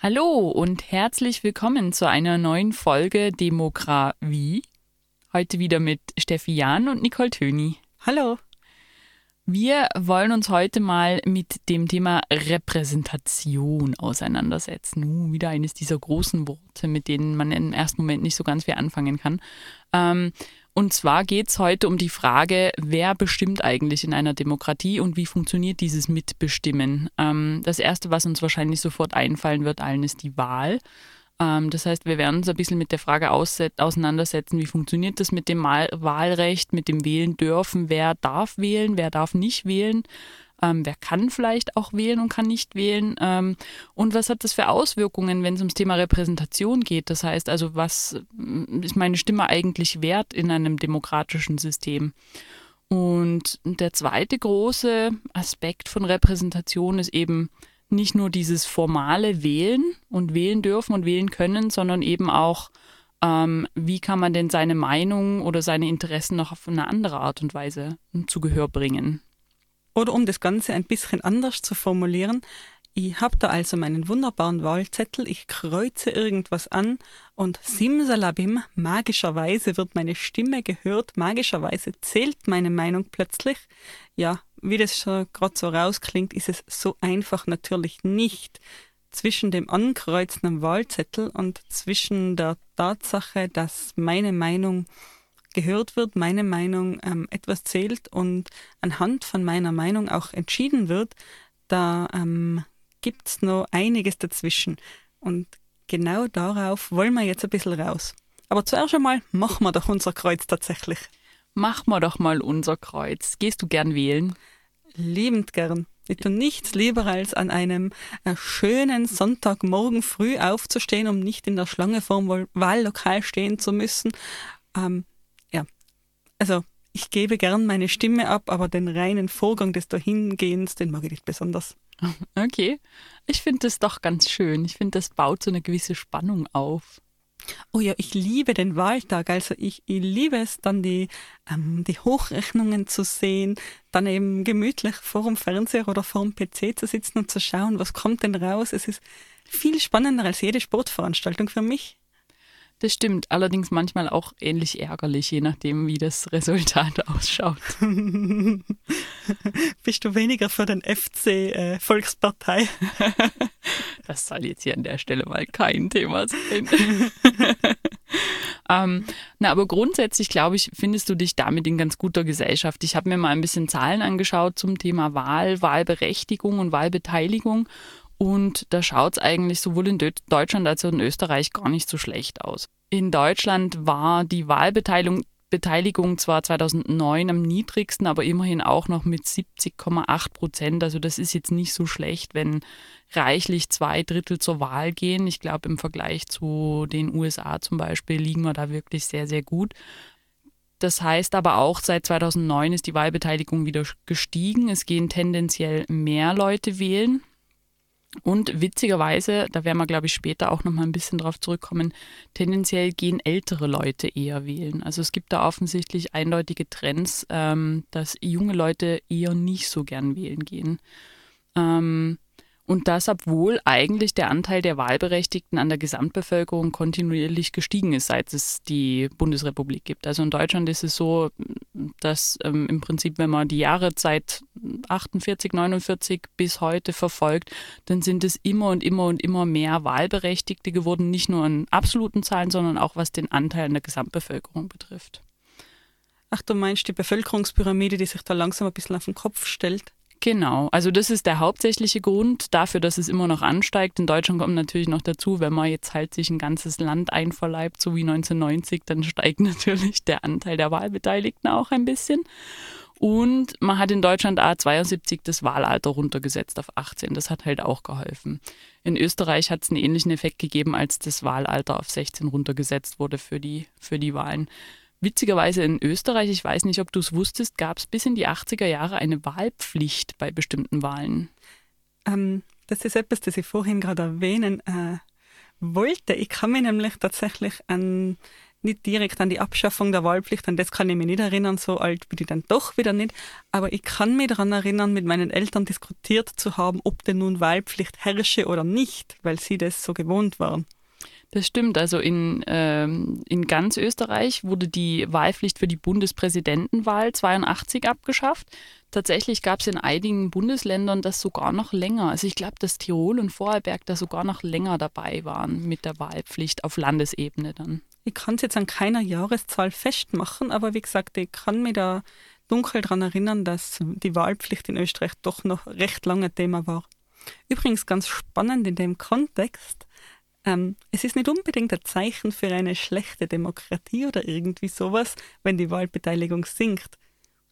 Hallo und herzlich willkommen zu einer neuen Folge Demokra wie. Heute wieder mit Steffi Jahn und Nicole Töni. Hallo. Wir wollen uns heute mal mit dem Thema Repräsentation auseinandersetzen. Uh, wieder eines dieser großen Worte, mit denen man im ersten Moment nicht so ganz viel anfangen kann. Ähm, und zwar geht es heute um die Frage, wer bestimmt eigentlich in einer Demokratie und wie funktioniert dieses Mitbestimmen. Ähm, das Erste, was uns wahrscheinlich sofort einfallen wird, allen ist die Wahl. Ähm, das heißt, wir werden uns ein bisschen mit der Frage auseinandersetzen, wie funktioniert das mit dem Wahlrecht, mit dem Wählen dürfen, wer darf wählen, wer darf nicht wählen. Ähm, wer kann vielleicht auch wählen und kann nicht wählen? Ähm, und was hat das für Auswirkungen, wenn es ums Thema Repräsentation geht? Das heißt also, was mm, ist meine Stimme eigentlich wert in einem demokratischen System? Und der zweite große Aspekt von Repräsentation ist eben nicht nur dieses formale Wählen und wählen dürfen und wählen können, sondern eben auch, ähm, wie kann man denn seine Meinung oder seine Interessen noch auf eine andere Art und Weise zu Gehör bringen. Oder um das Ganze ein bisschen anders zu formulieren, ich habe da also meinen wunderbaren Wahlzettel, ich kreuze irgendwas an und simsalabim, magischerweise wird meine Stimme gehört, magischerweise zählt meine Meinung plötzlich. Ja, wie das schon gerade so rausklingt, ist es so einfach natürlich nicht. Zwischen dem Ankreuzen am Wahlzettel und zwischen der Tatsache, dass meine Meinung gehört wird, meine Meinung ähm, etwas zählt und anhand von meiner Meinung auch entschieden wird, da ähm, gibt es noch einiges dazwischen. Und genau darauf wollen wir jetzt ein bisschen raus. Aber zuerst einmal machen wir doch unser Kreuz tatsächlich. Machen wir doch mal unser Kreuz. Gehst du gern wählen? Liebend gern. Ich tue nichts lieber, als an einem äh, schönen Sonntagmorgen früh aufzustehen, um nicht in der Schlange vorm Wahllokal stehen zu müssen. Ähm, also ich gebe gern meine Stimme ab, aber den reinen Vorgang des Dahingehens, den mag ich nicht besonders. Okay, ich finde das doch ganz schön. Ich finde, das baut so eine gewisse Spannung auf. Oh ja, ich liebe den Wahltag. Also ich, ich liebe es, dann die, ähm, die Hochrechnungen zu sehen, dann eben gemütlich vor dem Fernseher oder vor dem PC zu sitzen und zu schauen, was kommt denn raus. Es ist viel spannender als jede Sportveranstaltung für mich. Das stimmt, allerdings manchmal auch ähnlich ärgerlich, je nachdem, wie das Resultat ausschaut. Bist du weniger für den FC äh, Volkspartei? das soll jetzt hier an der Stelle mal kein Thema sein. ähm, na, aber grundsätzlich, glaube ich, findest du dich damit in ganz guter Gesellschaft. Ich habe mir mal ein bisschen Zahlen angeschaut zum Thema Wahl, Wahlberechtigung und Wahlbeteiligung. Und da schaut es eigentlich sowohl in Deutschland als auch in Österreich gar nicht so schlecht aus. In Deutschland war die Wahlbeteiligung Beteiligung zwar 2009 am niedrigsten, aber immerhin auch noch mit 70,8 Prozent. Also das ist jetzt nicht so schlecht, wenn reichlich zwei Drittel zur Wahl gehen. Ich glaube, im Vergleich zu den USA zum Beispiel liegen wir da wirklich sehr, sehr gut. Das heißt aber auch, seit 2009 ist die Wahlbeteiligung wieder gestiegen. Es gehen tendenziell mehr Leute wählen. Und witzigerweise, da werden wir, glaube ich, später auch nochmal ein bisschen drauf zurückkommen, tendenziell gehen ältere Leute eher wählen. Also es gibt da offensichtlich eindeutige Trends, ähm, dass junge Leute eher nicht so gern wählen gehen. Ähm, und das, obwohl eigentlich der Anteil der Wahlberechtigten an der Gesamtbevölkerung kontinuierlich gestiegen ist, seit es die Bundesrepublik gibt. Also in Deutschland ist es so, dass ähm, im Prinzip, wenn man die Jahre seit 48, 49 bis heute verfolgt, dann sind es immer und immer und immer mehr Wahlberechtigte geworden, nicht nur in absoluten Zahlen, sondern auch was den Anteil an der Gesamtbevölkerung betrifft. Ach, du meinst die Bevölkerungspyramide, die sich da langsam ein bisschen auf den Kopf stellt? Genau, also das ist der hauptsächliche Grund dafür, dass es immer noch ansteigt. In Deutschland kommt natürlich noch dazu, wenn man jetzt halt sich ein ganzes Land einverleibt, so wie 1990, dann steigt natürlich der Anteil der Wahlbeteiligten auch ein bisschen. Und man hat in Deutschland A72 das Wahlalter runtergesetzt auf 18. Das hat halt auch geholfen. In Österreich hat es einen ähnlichen Effekt gegeben, als das Wahlalter auf 16 runtergesetzt wurde für die, für die Wahlen. Witzigerweise in Österreich, ich weiß nicht, ob du es wusstest, gab es bis in die 80er Jahre eine Wahlpflicht bei bestimmten Wahlen. Ähm, das ist etwas, das ich vorhin gerade erwähnen äh, wollte. Ich kann mich nämlich tatsächlich an nicht direkt an die Abschaffung der Wahlpflicht, an das kann ich mich nicht erinnern, so alt bin ich dann doch wieder nicht. Aber ich kann mich daran erinnern, mit meinen Eltern diskutiert zu haben, ob denn nun Wahlpflicht herrsche oder nicht, weil sie das so gewohnt waren. Das stimmt. Also in, ähm, in ganz Österreich wurde die Wahlpflicht für die Bundespräsidentenwahl 82 abgeschafft. Tatsächlich gab es in einigen Bundesländern das sogar noch länger. Also ich glaube, dass Tirol und Vorarlberg da sogar noch länger dabei waren mit der Wahlpflicht auf Landesebene dann. Ich kann es jetzt an keiner Jahreszahl festmachen, aber wie gesagt, ich kann mich da dunkel daran erinnern, dass die Wahlpflicht in Österreich doch noch recht lange Thema war. Übrigens ganz spannend in dem Kontext, ähm, es ist nicht unbedingt ein Zeichen für eine schlechte Demokratie oder irgendwie sowas, wenn die Wahlbeteiligung sinkt.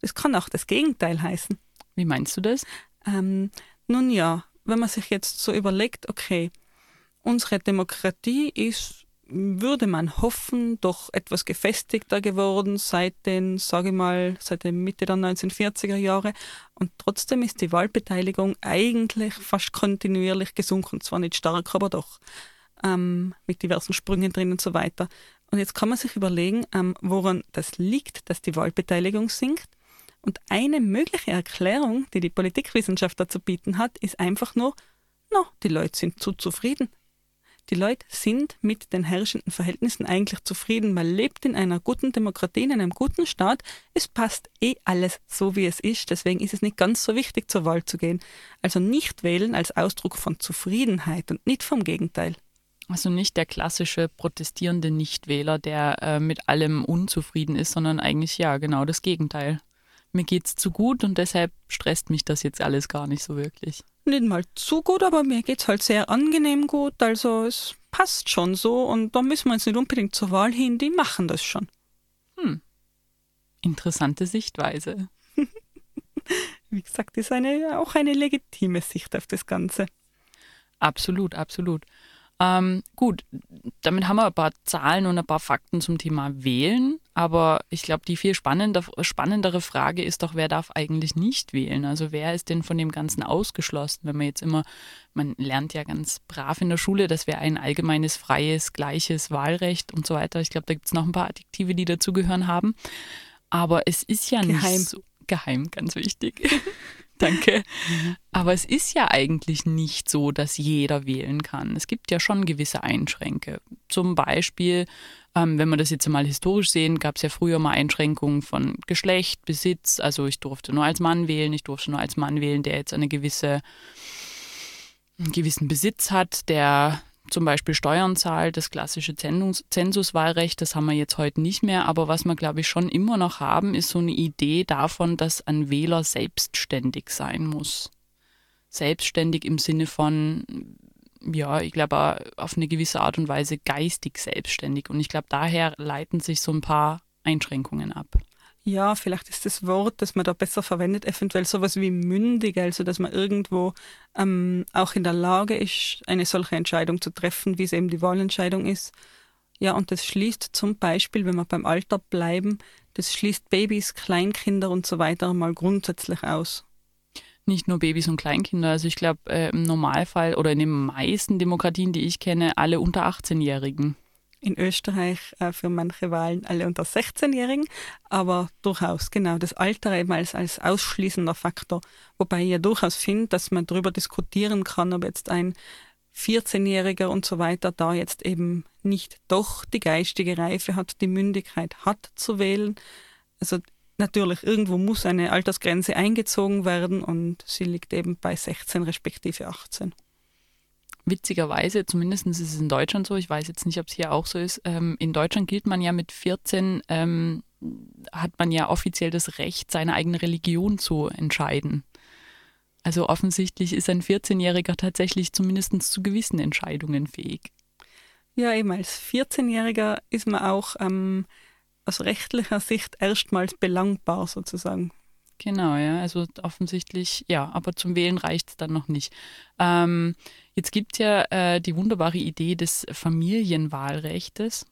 Es kann auch das Gegenteil heißen. Wie meinst du das? Ähm, nun ja, wenn man sich jetzt so überlegt, okay, unsere Demokratie ist würde man hoffen, doch etwas gefestigter geworden seit den, sage ich mal, seit der Mitte der 1940er Jahre. Und trotzdem ist die Wahlbeteiligung eigentlich fast kontinuierlich gesunken. Zwar nicht stark, aber doch. Ähm, mit diversen Sprüngen drin und so weiter. Und jetzt kann man sich überlegen, ähm, woran das liegt, dass die Wahlbeteiligung sinkt. Und eine mögliche Erklärung, die die Politikwissenschaft dazu bieten hat, ist einfach nur, no, die Leute sind zu zufrieden. Die Leute sind mit den herrschenden Verhältnissen eigentlich zufrieden. Man lebt in einer guten Demokratie, in einem guten Staat. Es passt eh alles so, wie es ist. Deswegen ist es nicht ganz so wichtig, zur Wahl zu gehen. Also nicht wählen als Ausdruck von Zufriedenheit und nicht vom Gegenteil. Also nicht der klassische protestierende Nichtwähler, der äh, mit allem unzufrieden ist, sondern eigentlich ja genau das Gegenteil. Mir geht's zu gut und deshalb stresst mich das jetzt alles gar nicht so wirklich nicht mal zu gut, aber mir geht es halt sehr angenehm gut. Also es passt schon so und da müssen wir jetzt nicht unbedingt zur Wahl hin, die machen das schon. Hm. Interessante Sichtweise. Wie gesagt, ist eine, auch eine legitime Sicht auf das Ganze. Absolut, absolut. Ähm, gut, damit haben wir ein paar Zahlen und ein paar Fakten zum Thema Wählen. Aber ich glaube, die viel spannender, spannendere Frage ist doch, wer darf eigentlich nicht wählen? Also wer ist denn von dem Ganzen ausgeschlossen? Wenn man jetzt immer, man lernt ja ganz brav in der Schule, dass wir ein allgemeines, freies, gleiches Wahlrecht und so weiter. Ich glaube, da gibt es noch ein paar Adjektive, die dazugehören haben. Aber es ist ja geheim. nicht so geheim, ganz wichtig. Danke. Aber es ist ja eigentlich nicht so, dass jeder wählen kann. Es gibt ja schon gewisse Einschränke. Zum Beispiel, ähm, wenn wir das jetzt mal historisch sehen, gab es ja früher mal Einschränkungen von Geschlecht, Besitz. Also ich durfte nur als Mann wählen, ich durfte nur als Mann wählen, der jetzt eine gewisse einen gewissen Besitz hat, der zum Beispiel Steuern zahlt, das klassische Zensuswahlrecht, das haben wir jetzt heute nicht mehr. Aber was wir, glaube ich, schon immer noch haben, ist so eine Idee davon, dass ein Wähler selbstständig sein muss. Selbstständig im Sinne von, ja, ich glaube, auf eine gewisse Art und Weise geistig selbstständig. Und ich glaube, daher leiten sich so ein paar Einschränkungen ab. Ja, vielleicht ist das Wort, das man da besser verwendet, eventuell sowas wie mündig, also dass man irgendwo ähm, auch in der Lage ist, eine solche Entscheidung zu treffen, wie es eben die Wahlentscheidung ist. Ja, und das schließt zum Beispiel, wenn wir beim Alter bleiben, das schließt Babys, Kleinkinder und so weiter mal grundsätzlich aus. Nicht nur Babys und Kleinkinder, also ich glaube äh, im Normalfall oder in den meisten Demokratien, die ich kenne, alle unter 18-Jährigen in Österreich äh, für manche Wahlen alle unter 16-Jährigen, aber durchaus genau das Alter eben als, als ausschließender Faktor. Wobei ich ja durchaus finde, dass man darüber diskutieren kann, ob jetzt ein 14-Jähriger und so weiter da jetzt eben nicht doch die geistige Reife hat, die Mündigkeit hat zu wählen. Also natürlich, irgendwo muss eine Altersgrenze eingezogen werden und sie liegt eben bei 16 respektive 18 witzigerweise, zumindest ist es in Deutschland so, ich weiß jetzt nicht, ob es hier auch so ist, ähm, in Deutschland gilt man ja mit 14, ähm, hat man ja offiziell das Recht, seine eigene Religion zu entscheiden. Also offensichtlich ist ein 14-Jähriger tatsächlich zumindest zu gewissen Entscheidungen fähig. Ja, eben als 14-Jähriger ist man auch ähm, aus rechtlicher Sicht erstmals belangbar sozusagen Genau, ja. Also offensichtlich, ja, aber zum Wählen reicht es dann noch nicht. Ähm, jetzt gibt es ja äh, die wunderbare Idee des Familienwahlrechtes.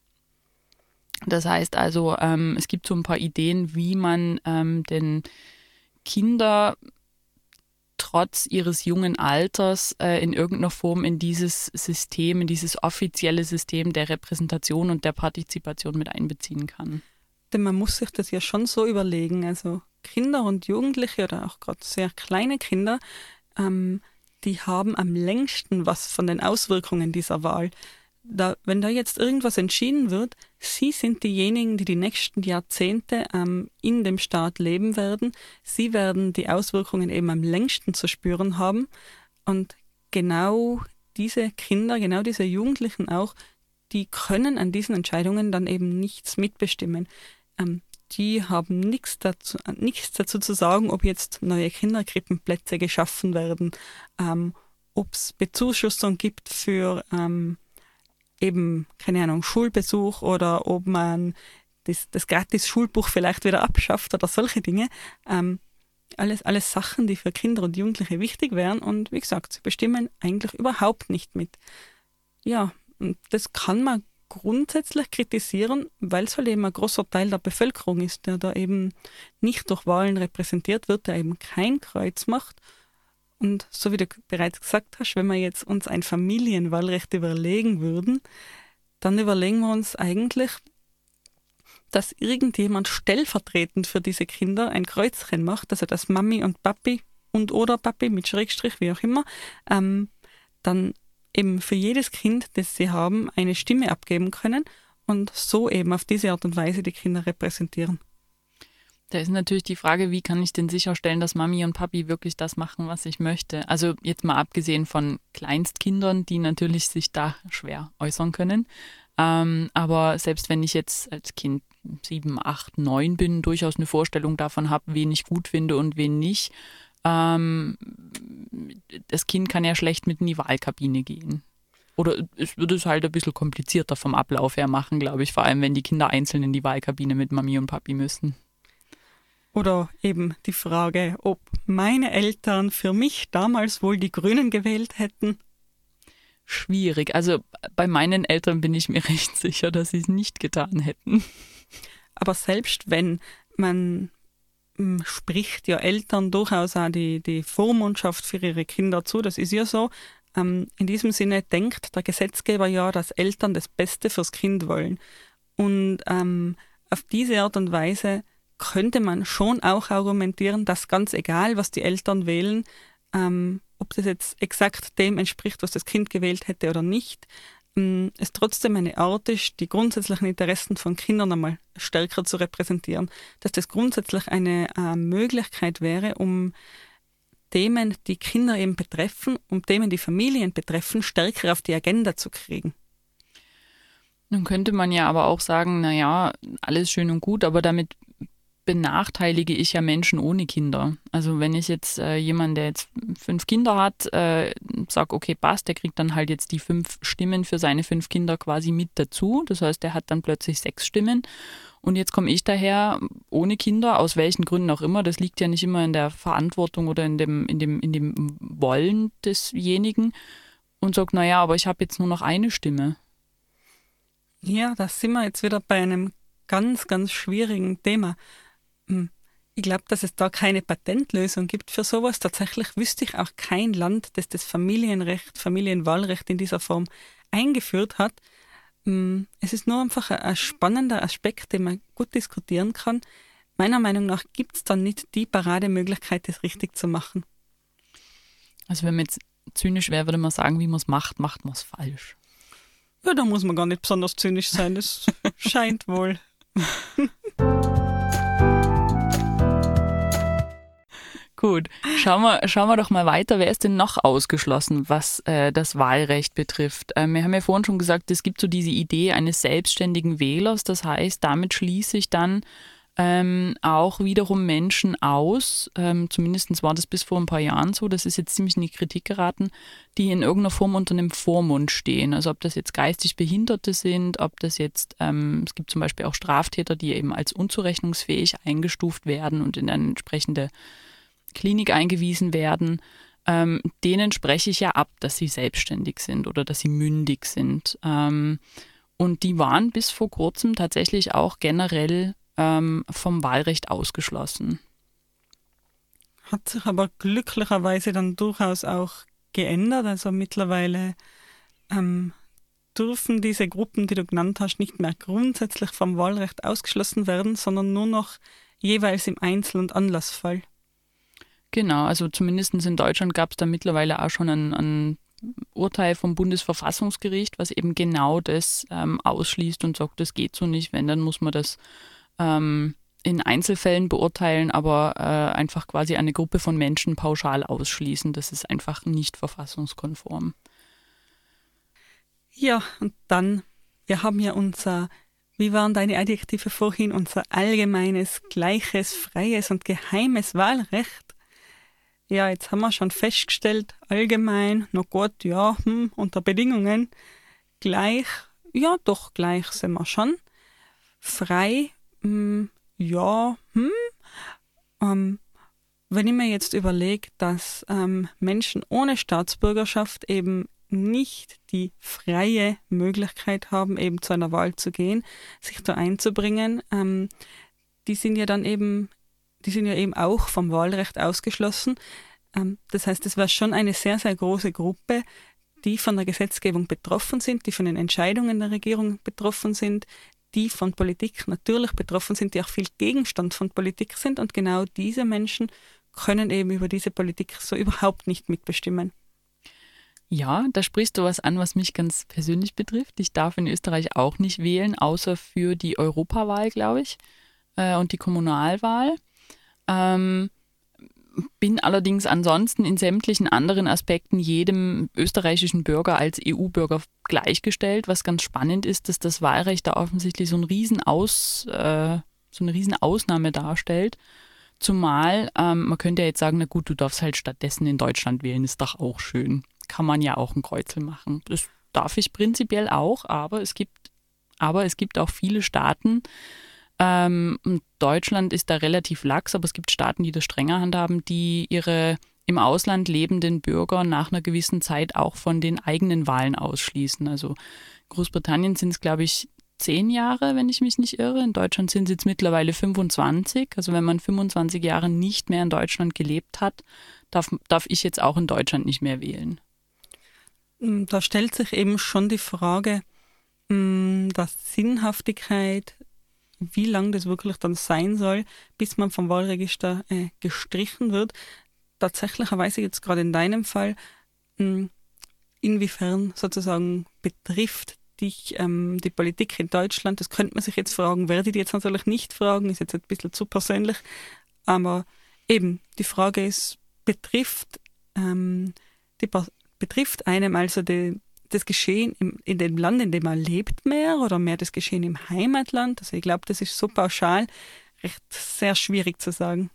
Das heißt also, ähm, es gibt so ein paar Ideen, wie man ähm, den Kinder trotz ihres jungen Alters äh, in irgendeiner Form in dieses System, in dieses offizielle System der Repräsentation und der Partizipation mit einbeziehen kann. Denn man muss sich das ja schon so überlegen. Also Kinder und Jugendliche oder auch gerade sehr kleine Kinder, ähm, die haben am längsten was von den Auswirkungen dieser Wahl da, wenn da jetzt irgendwas entschieden wird, Sie sind diejenigen, die die nächsten Jahrzehnte ähm, in dem Staat leben werden. Sie werden die Auswirkungen eben am längsten zu spüren haben. Und genau diese Kinder, genau diese Jugendlichen auch, die können an diesen Entscheidungen dann eben nichts mitbestimmen. Ähm, die haben nichts dazu, nichts dazu zu sagen, ob jetzt neue Kinderkrippenplätze geschaffen werden, ähm, ob es Bezuschussung gibt für ähm, eben, keine Ahnung, Schulbesuch oder ob man das, das Gratis-Schulbuch vielleicht wieder abschafft oder solche Dinge. Ähm, alles, alles Sachen, die für Kinder und Jugendliche wichtig wären und wie gesagt, sie bestimmen eigentlich überhaupt nicht mit. Ja, und das kann man grundsätzlich kritisieren, weil es halt eben ein großer Teil der Bevölkerung ist, der da eben nicht durch Wahlen repräsentiert wird, der eben kein Kreuz macht. Und so wie du bereits gesagt hast, wenn wir jetzt uns ein Familienwahlrecht überlegen würden, dann überlegen wir uns eigentlich, dass irgendjemand stellvertretend für diese Kinder ein Kreuzchen macht, also dass Mami und Papi und oder Papi mit Schrägstrich, wie auch immer, ähm, dann eben für jedes Kind, das sie haben, eine Stimme abgeben können und so eben auf diese Art und Weise die Kinder repräsentieren. Da ist natürlich die Frage, wie kann ich denn sicherstellen, dass Mami und Papi wirklich das machen, was ich möchte? Also jetzt mal abgesehen von Kleinstkindern, die natürlich sich da schwer äußern können. Ähm, aber selbst wenn ich jetzt als Kind sieben, acht, neun bin, durchaus eine Vorstellung davon habe, wen ich gut finde und wen nicht. Ähm, das Kind kann ja schlecht mit in die Wahlkabine gehen. Oder es würde es halt ein bisschen komplizierter vom Ablauf her machen, glaube ich, vor allem wenn die Kinder einzeln in die Wahlkabine mit Mami und Papi müssen. Oder eben die Frage, ob meine Eltern für mich damals wohl die Grünen gewählt hätten. Schwierig. Also bei meinen Eltern bin ich mir recht sicher, dass sie es nicht getan hätten. Aber selbst wenn man spricht ja Eltern durchaus auch die, die Vormundschaft für ihre Kinder zu, das ist ja so. Ähm, in diesem Sinne denkt der Gesetzgeber ja, dass Eltern das Beste fürs Kind wollen. Und ähm, auf diese Art und Weise könnte man schon auch argumentieren, dass ganz egal, was die Eltern wählen, ähm, ob das jetzt exakt dem entspricht, was das Kind gewählt hätte oder nicht, es trotzdem eine Art ist, die grundsätzlichen Interessen von Kindern einmal stärker zu repräsentieren. Dass das grundsätzlich eine äh, Möglichkeit wäre, um Themen, die Kinder eben betreffen, um Themen, die Familien betreffen, stärker auf die Agenda zu kriegen. Nun könnte man ja aber auch sagen, naja, alles schön und gut, aber damit benachteilige ich ja Menschen ohne Kinder. Also wenn ich jetzt äh, jemand, der jetzt fünf Kinder hat, äh, sage, okay, passt, der kriegt dann halt jetzt die fünf Stimmen für seine fünf Kinder quasi mit dazu. Das heißt, der hat dann plötzlich sechs Stimmen. Und jetzt komme ich daher ohne Kinder, aus welchen Gründen auch immer. Das liegt ja nicht immer in der Verantwortung oder in dem, in dem, in dem Wollen desjenigen und sage, naja, aber ich habe jetzt nur noch eine Stimme. Ja, da sind wir jetzt wieder bei einem ganz, ganz schwierigen Thema. Hm. Ich glaube, dass es da keine Patentlösung gibt für sowas. Tatsächlich wüsste ich auch kein Land, das das Familienrecht, Familienwahlrecht in dieser Form eingeführt hat. Hm. Es ist nur einfach ein spannender Aspekt, den man gut diskutieren kann. Meiner Meinung nach gibt es dann nicht die Parademöglichkeit, das richtig zu machen. Also wenn man jetzt zynisch wäre, würde man sagen, wie man es macht, macht man es falsch. Ja, da muss man gar nicht besonders zynisch sein. Das scheint wohl. Gut, schauen wir, schauen wir doch mal weiter. Wer ist denn noch ausgeschlossen, was äh, das Wahlrecht betrifft? Ähm, wir haben ja vorhin schon gesagt, es gibt so diese Idee eines selbstständigen Wählers. Das heißt, damit schließe ich dann ähm, auch wiederum Menschen aus, ähm, zumindest war das bis vor ein paar Jahren so, das ist jetzt ziemlich in die Kritik geraten, die in irgendeiner Form unter einem Vormund stehen. Also ob das jetzt geistig Behinderte sind, ob das jetzt, ähm, es gibt zum Beispiel auch Straftäter, die eben als unzurechnungsfähig eingestuft werden und in eine entsprechende Klinik eingewiesen werden. Ähm, denen spreche ich ja ab, dass sie selbstständig sind oder dass sie mündig sind. Ähm, und die waren bis vor kurzem tatsächlich auch generell ähm, vom Wahlrecht ausgeschlossen. Hat sich aber glücklicherweise dann durchaus auch geändert. Also mittlerweile ähm, dürfen diese Gruppen, die du genannt hast, nicht mehr grundsätzlich vom Wahlrecht ausgeschlossen werden, sondern nur noch jeweils im Einzel- und Anlassfall. Genau, also zumindest in Deutschland gab es da mittlerweile auch schon ein, ein, Urteil vom Bundesverfassungsgericht, was eben genau das ähm, ausschließt und sagt, das geht so nicht. Wenn, dann muss man das ähm, in Einzelfällen beurteilen, aber äh, einfach quasi eine Gruppe von Menschen pauschal ausschließen. Das ist einfach nicht verfassungskonform. Ja, und dann, wir haben ja unser, wie waren deine Adjektive vorhin, unser allgemeines, gleiches, freies und geheimes Wahlrecht. Ja, jetzt haben wir schon festgestellt, allgemein, na gut, ja, hm, unter Bedingungen, gleich, ja, doch gleich sind wir schon. Frei hm, ja, hm, ähm, wenn ich mir jetzt überlege, dass ähm, Menschen ohne Staatsbürgerschaft eben nicht die freie Möglichkeit haben, eben zu einer Wahl zu gehen, sich da einzubringen, ähm, die sind ja dann eben, die sind ja eben auch vom Wahlrecht ausgeschlossen. Ähm, das heißt, es war schon eine sehr, sehr große Gruppe, die von der Gesetzgebung betroffen sind, die von den Entscheidungen der Regierung betroffen sind, die von Politik natürlich betroffen sind, die auch viel Gegenstand von Politik sind. Und genau diese Menschen können eben über diese Politik so überhaupt nicht mitbestimmen. Ja, da sprichst du was an, was mich ganz persönlich betrifft. Ich darf in Österreich auch nicht wählen, außer für die Europawahl, glaube ich, äh, und die Kommunalwahl. Ähm, bin allerdings ansonsten in sämtlichen anderen Aspekten jedem österreichischen Bürger als EU-Bürger gleichgestellt. Was ganz spannend ist, dass das Wahlrecht da offensichtlich so, ein Riesenaus, äh, so eine Riesenausnahme darstellt. Zumal, ähm, man könnte ja jetzt sagen, na gut, du darfst halt stattdessen in Deutschland wählen, ist doch auch schön. Kann man ja auch ein Kreuzel machen. Das darf ich prinzipiell auch, aber es gibt, aber es gibt auch viele Staaten, ähm, Deutschland ist da relativ lax, aber es gibt Staaten, die das strenger handhaben, die ihre im Ausland lebenden Bürger nach einer gewissen Zeit auch von den eigenen Wahlen ausschließen. Also Großbritannien sind es, glaube ich, zehn Jahre, wenn ich mich nicht irre. In Deutschland sind es jetzt mittlerweile 25. Also wenn man 25 Jahre nicht mehr in Deutschland gelebt hat, darf, darf ich jetzt auch in Deutschland nicht mehr wählen. Da stellt sich eben schon die Frage mm, der Sinnhaftigkeit wie lang das wirklich dann sein soll, bis man vom Wahlregister äh, gestrichen wird. Tatsächlicherweise jetzt gerade in deinem Fall, mh, hm, inwiefern sozusagen betrifft dich ähm, die Politik in Deutschland? Das könnte man sich jetzt fragen, werde ich jetzt natürlich nicht fragen, ist jetzt ein bisschen zu persönlich, aber eben, die Frage ist, betrifft, ähm, die, betrifft einem also die, das Geschehen im, in dem Land, in dem man lebt, mehr oder mehr das Geschehen im Heimatland? Also ich glaube, das ist so pauschal recht sehr schwierig zu sagen.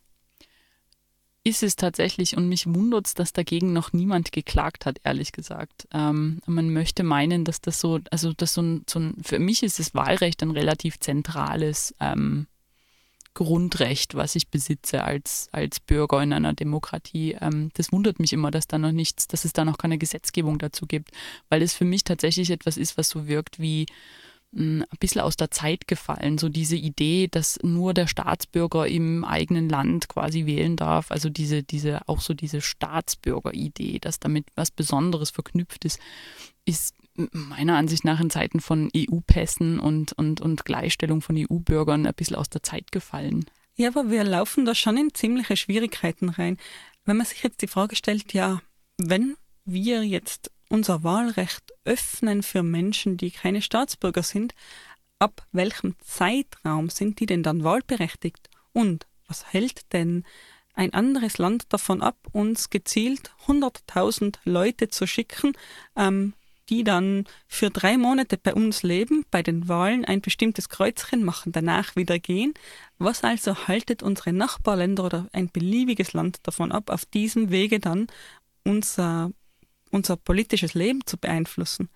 Ist es tatsächlich und mich wundert es, dass dagegen noch niemand geklagt hat, ehrlich gesagt. Ähm, man möchte meinen, dass das so, also das so ein, so ein, für mich ist das Wahlrecht ein relativ zentrales ähm, Grundrecht, was ich besitze als, als Bürger in einer Demokratie. Ähm, das wundert mich immer, dass da noch nichts, dass es da noch keine Gesetzgebung dazu gibt, weil es für mich tatsächlich etwas ist, was so wirkt wie mh, hm, ein bisschen aus der Zeit gefallen. So diese Idee, dass nur der Staatsbürger im eigenen Land quasi wählen darf. Also diese, diese, auch so diese Staatsbürger-Idee, dass damit was Besonderes verknüpft ist, ist meiner Ansicht nach in Zeiten von EU-Pässen und, und, und Gleichstellung von EU-Bürgern ein bisschen aus der Zeit gefallen. Ja, aber wir laufen da schon in ziemliche Schwierigkeiten rein. Wenn man sich jetzt die Frage stellt, ja, wenn wir jetzt unser Wahlrecht öffnen für Menschen, die keine Staatsbürger sind, ab welchem Zeitraum sind die denn dann wahlberechtigt? Und was hält denn ein anderes Land davon ab, uns gezielt 100.000 Leute zu schicken, ähm, die dann für drei Monate bei uns leben, bei den Wahlen ein bestimmtes Kreuzchen machen, danach wieder gehen. Was also haltet unsere Nachbarländer oder ein beliebiges Land davon ab, auf diesem Wege dann unser, unser politisches Leben zu beeinflussen?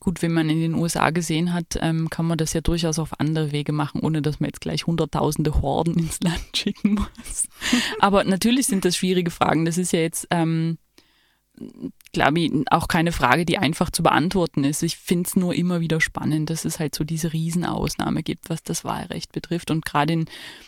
Gut, wenn man in den USA gesehen hat, ähm, kann man das ja durchaus auf andere Wege machen, ohne dass man jetzt gleich hunderttausende Horden ins Land schicken muss. Aber natürlich sind das schwierige Fragen. Das ist ja jetzt ähm, glaube ich, auch keine Frage, die einfach zu beantworten ist. Ich finde es nur immer wieder spannend, dass es halt so diese Riesenausnahme gibt, was das Wahlrecht betrifft. Und gerade in,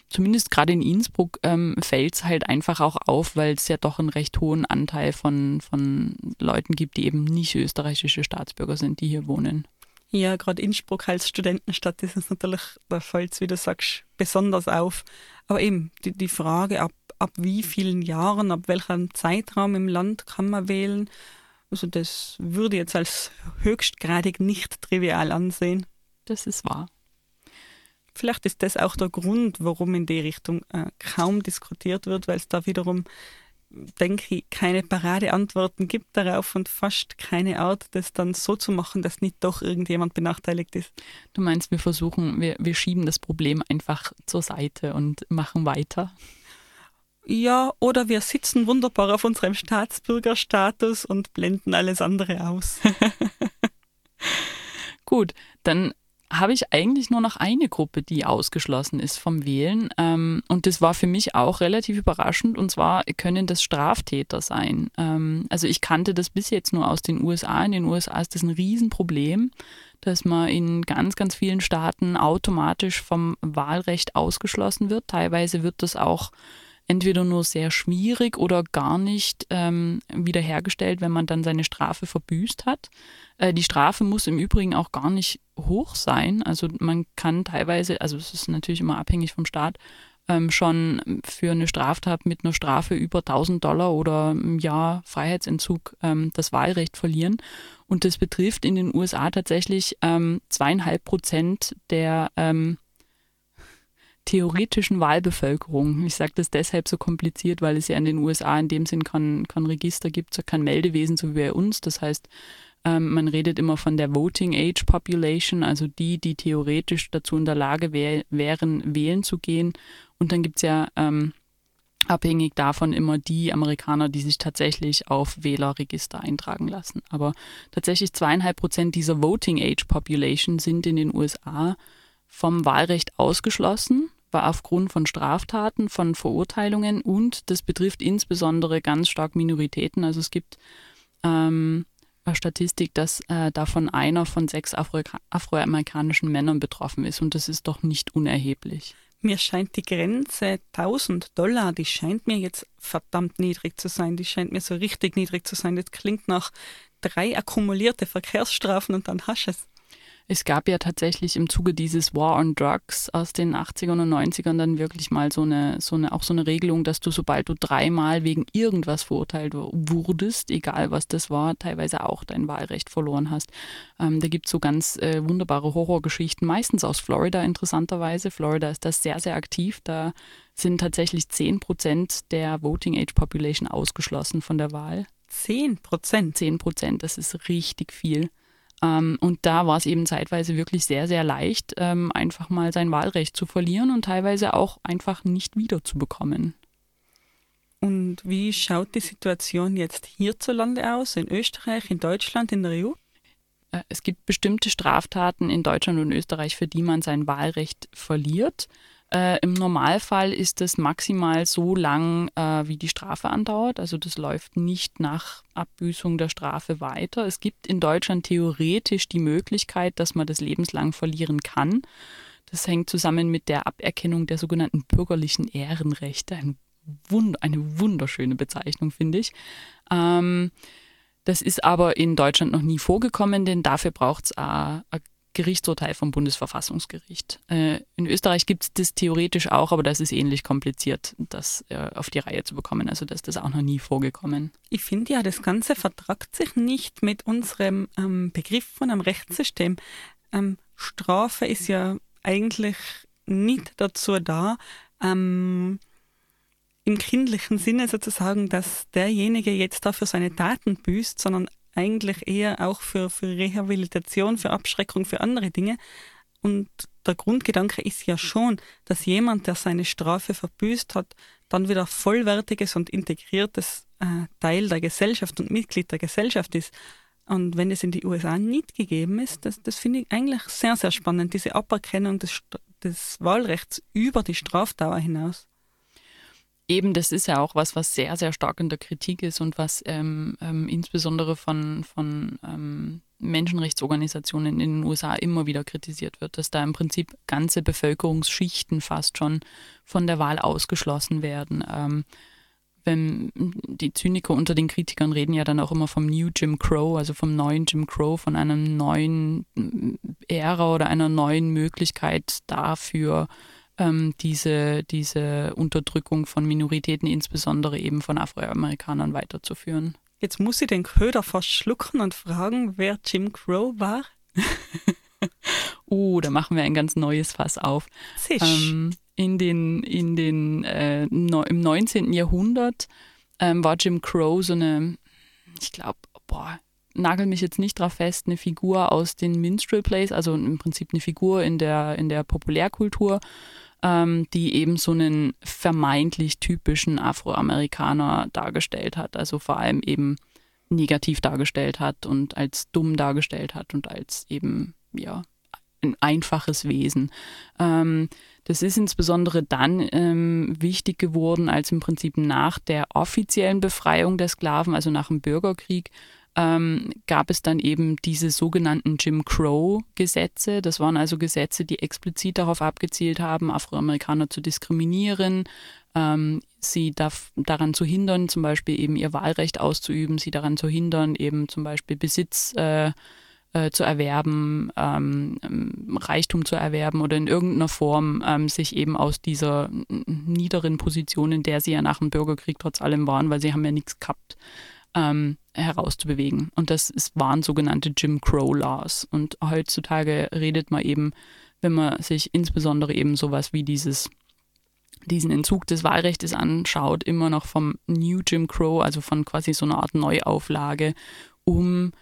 zumindest gerade in Innsbruck ähm, fällt es halt einfach auch auf, weil es ja doch einen recht hohen Anteil von, von Leuten gibt, die eben nicht österreichische Staatsbürger sind, die hier wohnen. Ja, gerade Innsbruck als Studentenstadt ist es natürlich, da fällt es, wie du sagst, besonders auf. Aber eben die, die Frage, ab ab wie vielen Jahren, ab welchem Zeitraum im Land kann man wählen. Also das würde ich jetzt als höchstgradig nicht trivial ansehen. Das ist wahr. Vielleicht ist das auch der Grund, warum in die Richtung äh, kaum diskutiert wird, weil es da wiederum, denke ich, keine Paradeantworten gibt darauf und fast keine Art, das dann so zu machen, dass nicht doch irgendjemand benachteiligt ist. Du meinst, wir versuchen, wir, wir schieben das Problem einfach zur Seite und machen weiter? Ja, oder wir sitzen wunderbar auf unserem Staatsbürgerstatus und blenden alles andere aus. Gut, dann habe ich eigentlich nur noch eine Gruppe, die ausgeschlossen ist vom Wählen. Ähm, und das war für mich auch relativ überraschend. Und zwar können das Straftäter sein. Ähm, also ich kannte das bis jetzt nur aus den USA. In den USA ist das ein Riesenproblem, dass man in ganz, ganz vielen Staaten automatisch vom Wahlrecht ausgeschlossen wird. Teilweise wird das auch entweder nur sehr schwierig oder gar nicht ähm, wiederhergestellt, wenn man dann seine Strafe verbüßt hat. Äh, die Strafe muss im Übrigen auch gar nicht hoch sein. Also man kann teilweise, also es ist natürlich immer abhängig vom Staat, ähm, schon für eine Straftat mit einer Strafe über 1000 Dollar oder im Jahr Freiheitsentzug ähm, das Wahlrecht verlieren. Und das betrifft in den USA tatsächlich ähm, zweieinhalb Prozent der ähm, theoretischen Wahlbevölkerung. Ich sage das deshalb so kompliziert, weil es ja in den USA in dem Sinn kein, kein Register gibt, kein Meldewesen so wie bei uns. Das heißt, ähm, man redet immer von der Voting Age Population, also die, die theoretisch dazu in der Lage wär, wären, wählen zu gehen. Und dann gibt es ja ähm, abhängig davon immer die Amerikaner, die sich tatsächlich auf Wählerregister eintragen lassen. Aber tatsächlich zweieinhalb Prozent dieser Voting Age Population sind in den USA vom Wahlrecht ausgeschlossen, war aufgrund von Straftaten, von Verurteilungen und das betrifft insbesondere ganz stark Minoritäten. Also es gibt ähm, eine Statistik, dass äh, davon einer von sechs Afro afroamerikanischen Männern betroffen ist und das ist doch nicht unerheblich. Mir scheint die Grenze 1000 Dollar, die scheint mir jetzt verdammt niedrig zu sein. Die scheint mir so richtig niedrig zu sein. Das klingt nach drei akkumulierte Verkehrsstrafen und dann hast es. Es gab ja tatsächlich im Zuge dieses War on Drugs aus den 80ern und 90ern dann wirklich mal so eine, so eine, auch so eine Regelung, dass du, sobald du dreimal wegen irgendwas verurteilt wurdest, egal was das war, teilweise auch dein Wahlrecht verloren hast. Ähm, da gibt es so ganz äh, wunderbare Horrorgeschichten, meistens aus Florida interessanterweise. Florida ist das sehr, sehr aktiv. Da sind tatsächlich 10 Prozent der Voting Age Population ausgeschlossen von der Wahl. 10 Prozent? 10 Prozent, das ist richtig viel. Ähm, und da war es eben zeitweise wirklich sehr, sehr leicht, ähm, einfach mal sein Wahlrecht zu verlieren und teilweise auch einfach nicht wiederzubekommen. Und wie schaut die Situation jetzt hierzulande aus, in Österreich, in Deutschland, in der EU? Äh, es gibt bestimmte Straftaten in Deutschland und Österreich, für die man sein Wahlrecht verliert. Äh, Im Normalfall ist es maximal so lang, äh, wie die Strafe andauert. Also das läuft nicht nach Abbüßung der Strafe weiter. Es gibt in Deutschland theoretisch die Möglichkeit, dass man das lebenslang verlieren kann. Das hängt zusammen mit der Aberkennung der sogenannten bürgerlichen Ehrenrechte. Ein Wund eine wunderschöne Bezeichnung, finde ich. Ähm, das ist aber in Deutschland noch nie vorgekommen, denn dafür braucht es eine Gerichtsurteil vom Bundesverfassungsgericht. Äh, in Österreich gibt es das theoretisch auch, aber das ist ähnlich kompliziert, das äh, auf die Reihe zu bekommen. Also das ist das auch noch nie vorgekommen. Ich finde ja, das Ganze vertragt sich nicht mit unserem ähm, Begriff von einem Rechtssystem. Ähm, Strafe ist ja eigentlich nicht dazu da, ähm, im kindlichen Sinne sozusagen, dass derjenige jetzt dafür seine Taten büßt, sondern eigentlich eher auch für, für Rehabilitation, für Abschreckung, für andere Dinge. Und der Grundgedanke ist ja schon, dass jemand, der seine Strafe verbüßt hat, dann wieder vollwertiges und integriertes äh, Teil der Gesellschaft und Mitglied der Gesellschaft ist. Und wenn es in die USA nicht gegeben ist, das, das finde ich eigentlich sehr, sehr spannend, diese Aberkennung des, des Wahlrechts über die Strafdauer hinaus. Eben, das ist ja auch was, was sehr, sehr stark in der Kritik ist und was ähm, ähm, insbesondere von, von ähm, Menschenrechtsorganisationen in den USA immer wieder kritisiert wird, dass da im Prinzip ganze Bevölkerungsschichten fast schon von der Wahl ausgeschlossen werden. Ähm, wenn die Zyniker unter den Kritikern reden ja dann auch immer vom New Jim Crow, also vom neuen Jim Crow, von einer neuen Ära oder einer neuen Möglichkeit dafür, ähm, diese, diese Unterdrückung von Minoritäten, insbesondere eben von Afroamerikanern, weiterzuführen. Jetzt muss ich den Köder fast schlucken und fragen, wer Jim Crow war. oh, da machen wir ein ganz neues Fass auf. Ähm, in den, in den, äh, no, Im 19. Jahrhundert ähm, war Jim Crow so eine, ich glaube, boah, nagel mich jetzt nicht drauf fest, eine Figur aus den Minstrel Plays, also im Prinzip eine Figur in der, in der Populärkultur ähm, die eben so einen vermeintlich typischen Afroamerikaner dargestellt hat. Also vor allem eben negativ dargestellt hat und als dumm dargestellt hat und als eben, ja, ein einfaches Wesen. Ähm, das ist insbesondere dann ähm, wichtig geworden, als im Prinzip nach der offiziellen Befreiung der Sklaven, also nach dem Bürgerkrieg, ähm, gab es dann eben diese sogenannten Jim Crow-Gesetze. Das waren also Gesetze, die explizit darauf abgezielt haben, Afroamerikaner zu diskriminieren, ähm, sie daran zu hindern, zum Beispiel eben ihr Wahlrecht auszuüben, sie daran zu hindern, eben zum Beispiel Besitz äh, äh, zu erwerben, ähm Reichtum zu erwerben oder in irgendeiner Form ähm, sich eben aus dieser niederen Position, in der sie ja nach dem Bürgerkrieg trotz allem waren, weil sie haben ja nichts gehabt, ähm, herauszubewegen. Und das ist, waren sogenannte Jim Crow Laws. Und heutzutage redet man eben, wenn man sich insbesondere eben sowas wie dieses diesen Entzug des Wahlrechts anschaut, immer noch vom New Jim Crow, also von quasi so einer Art Neuauflage, um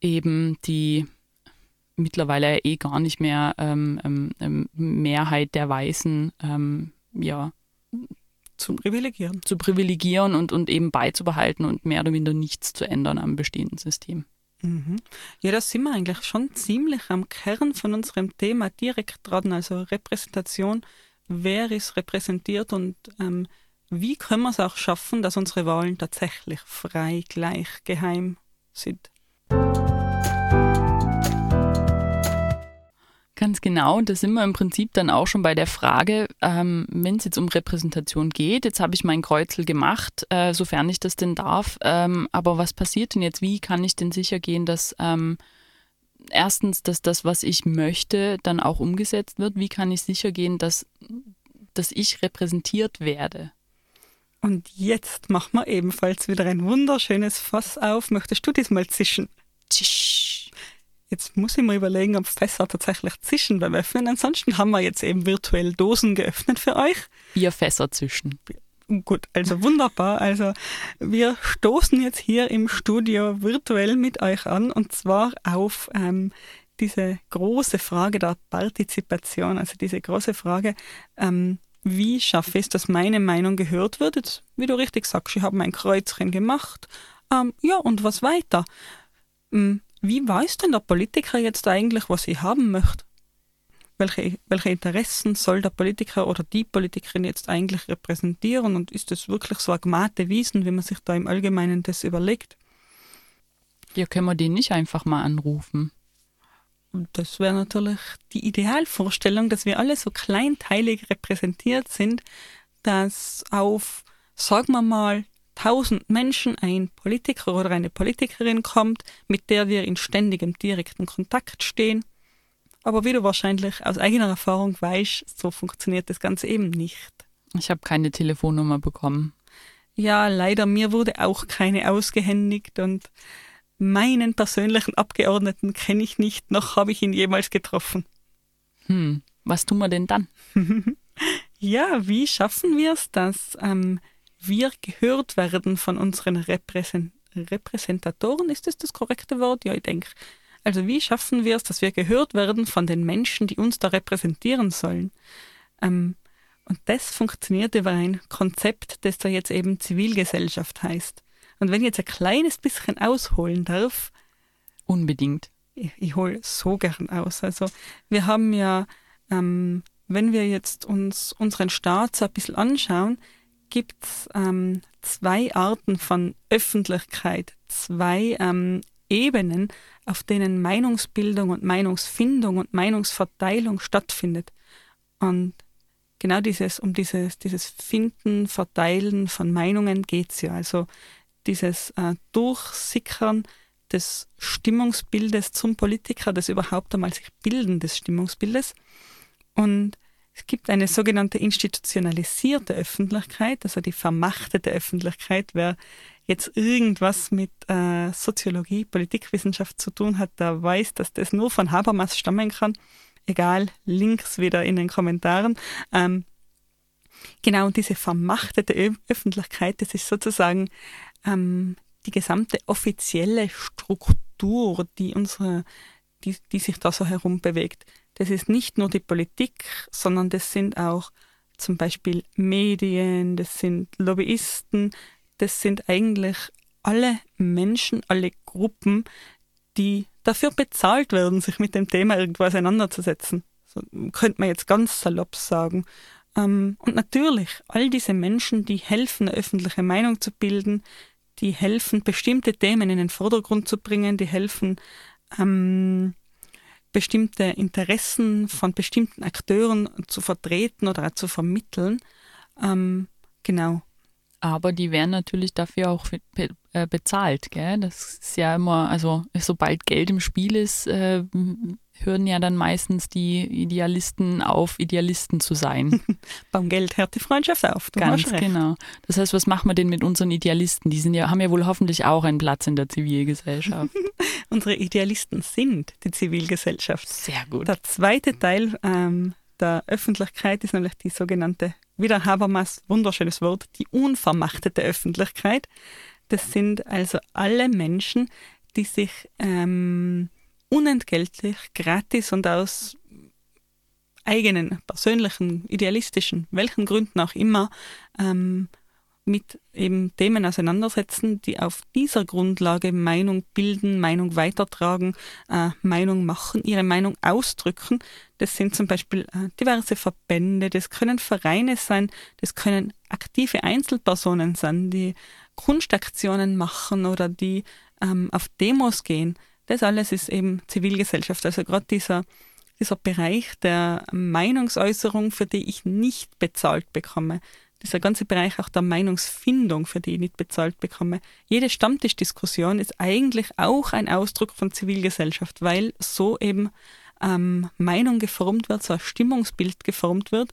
eben die mittlerweile eh gar nicht mehr ähm, ähm, ähm Mehrheit der Weißen ähm, ja, zu privilegieren. Zu privilegieren und, und eben beizubehalten und mehr oder minder nichts zu ändern am bestehenden System. Mhm. Ja, da sind wir eigentlich schon ziemlich am Kern von unserem Thema direkt dran, also Repräsentation. Wer ist repräsentiert und ähm, wie können wir es auch schaffen, dass unsere Wahlen tatsächlich frei, gleich, geheim sind? Ganz genau, da sind wir im Prinzip dann auch schon bei der Frage, ähm, wenn es jetzt um Repräsentation geht, jetzt habe ich mein Kreuzel gemacht, äh, sofern ich das denn darf, ähm, aber was passiert denn jetzt? Wie kann ich denn sicher gehen, dass ähm, erstens, dass das, was ich möchte, dann auch umgesetzt wird? Wie kann ich sicher gehen, dass, dass ich repräsentiert werde? Und jetzt machen wir ebenfalls wieder ein wunderschönes Fass auf. Möchtest du diesmal zischen? Tsch. Jetzt muss ich mal überlegen, ob Fässer tatsächlich zischen beim Öffnen. Ansonsten haben wir jetzt eben virtuell Dosen geöffnet für euch. Ihr Fässer zischen. Gut, also wunderbar. Also wir stoßen jetzt hier im Studio virtuell mit euch an und zwar auf ähm, diese große Frage der Partizipation, also diese große Frage, ähm, wie schaffe ich es, dass meine Meinung gehört wird? Jetzt, wie du richtig sagst, ich habe mein Kreuzchen gemacht. Ähm, ja, und was weiter? Wie weiß denn der Politiker jetzt eigentlich, was er haben möchte? Welche, welche Interessen soll der Politiker oder die Politikerin jetzt eigentlich repräsentieren und ist das wirklich so ein gemate Wiesen, wie man sich da im Allgemeinen das überlegt? Ja, können wir den nicht einfach mal anrufen? Das wäre natürlich die Idealvorstellung, dass wir alle so kleinteilig repräsentiert sind, dass auf, sagen wir mal, tausend Menschen ein Politiker oder eine Politikerin kommt, mit der wir in ständigem direkten Kontakt stehen. Aber wie du wahrscheinlich aus eigener Erfahrung weißt, so funktioniert das Ganze eben nicht. Ich habe keine Telefonnummer bekommen. Ja, leider, mir wurde auch keine ausgehändigt und meinen persönlichen Abgeordneten kenne ich nicht, noch habe ich ihn jemals getroffen. Hm, was tun wir denn dann? ja, wie schaffen wir es, dass ähm, wir gehört werden von unseren Repräsent Repräsentatoren, ist das das korrekte Wort? Ja, ich denke. Also wie schaffen wir es, dass wir gehört werden von den Menschen, die uns da repräsentieren sollen? Ähm, und das funktioniert über ein Konzept, das da jetzt eben Zivilgesellschaft heißt. Und wenn ich jetzt ein kleines bisschen ausholen darf. Unbedingt. Ich, ich hole so gern aus. Also wir haben ja, ähm, wenn wir jetzt uns unseren Staat so ein bisschen anschauen, gibt es ähm, zwei Arten von Öffentlichkeit, zwei ähm, Ebenen, auf denen Meinungsbildung und Meinungsfindung und Meinungsverteilung stattfindet. Und genau dieses, um dieses, dieses Finden, Verteilen von Meinungen geht es ja. Also dieses äh, Durchsickern des Stimmungsbildes zum Politiker, das überhaupt einmal sich Bilden des Stimmungsbildes. Und es gibt eine sogenannte institutionalisierte Öffentlichkeit, also die vermachtete Öffentlichkeit. Wer jetzt irgendwas mit äh, Soziologie, Politikwissenschaft zu tun hat, der weiß, dass das nur von Habermas stammen kann. Egal, Links wieder in den Kommentaren. Ähm, genau, und diese vermachtete Ö Öffentlichkeit, das ist sozusagen ähm, die gesamte offizielle Struktur, die unsere, die, die sich da so herum bewegt. Das ist nicht nur die Politik, sondern das sind auch zum Beispiel Medien, das sind Lobbyisten, das sind eigentlich alle Menschen, alle Gruppen, die dafür bezahlt werden, sich mit dem Thema irgendwo auseinanderzusetzen. So könnte man jetzt ganz salopp sagen. Ähm, und natürlich, all diese Menschen, die helfen, eine öffentliche Meinung zu bilden, die helfen, bestimmte Themen in den Vordergrund zu bringen, die helfen, ähm, bestimmte Interessen von bestimmten Akteuren zu vertreten oder zu vermitteln. Ähm, genau. Aber die werden natürlich dafür auch äh, bezahlt, gell? Das ist ja immer, also sobald Geld im Spiel ist, äh, hören ja dann meistens die Idealisten auf, Idealisten zu sein. Beim Geld hört die Freundschaft auf. Du Ganz genau. Das heißt, was machen wir denn mit unseren Idealisten? Die sind ja, haben ja wohl hoffentlich auch einen Platz in der Zivilgesellschaft. Unsere Idealisten sind die Zivilgesellschaft. Sehr gut. Der zweite Teil ähm, der Öffentlichkeit ist nämlich die sogenannte, wieder Habermas, wunderschönes Wort, die unvermachtete Öffentlichkeit. Das sind also alle Menschen, die sich ähm, unentgeltlich, gratis und aus eigenen, persönlichen, idealistischen, welchen Gründen auch immer, ähm, mit eben Themen auseinandersetzen, die auf dieser Grundlage Meinung bilden, Meinung weitertragen, äh, Meinung machen, ihre Meinung ausdrücken. Das sind zum Beispiel äh, diverse Verbände, das können Vereine sein, das können aktive Einzelpersonen sein, die Kunstaktionen machen oder die ähm, auf Demos gehen. Das alles ist eben Zivilgesellschaft. Also gerade dieser, dieser Bereich der Meinungsäußerung, für die ich nicht bezahlt bekomme. Dieser ganze Bereich auch der Meinungsfindung, für die ich nicht bezahlt bekomme. Jede Stammtischdiskussion ist eigentlich auch ein Ausdruck von Zivilgesellschaft, weil so eben ähm, Meinung geformt wird, so ein Stimmungsbild geformt wird.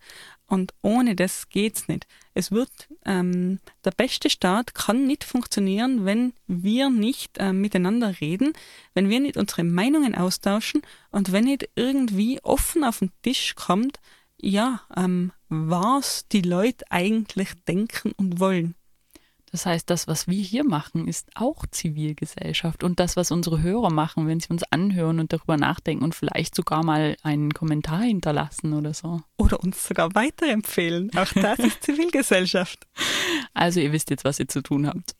Und ohne das geht's nicht. Es wird, ähm, der beste Staat kann nicht funktionieren, wenn wir nicht äh, miteinander reden, wenn wir nicht unsere Meinungen austauschen und wenn nicht irgendwie offen auf den Tisch kommt, ja, ähm, was die Leute eigentlich denken und wollen. Das heißt, das, was wir hier machen, ist auch Zivilgesellschaft. Und das, was unsere Hörer machen, wenn sie uns anhören und darüber nachdenken und vielleicht sogar mal einen Kommentar hinterlassen oder so. Oder uns sogar weiterempfehlen. Auch das ist Zivilgesellschaft. Also ihr wisst jetzt, was ihr zu tun habt.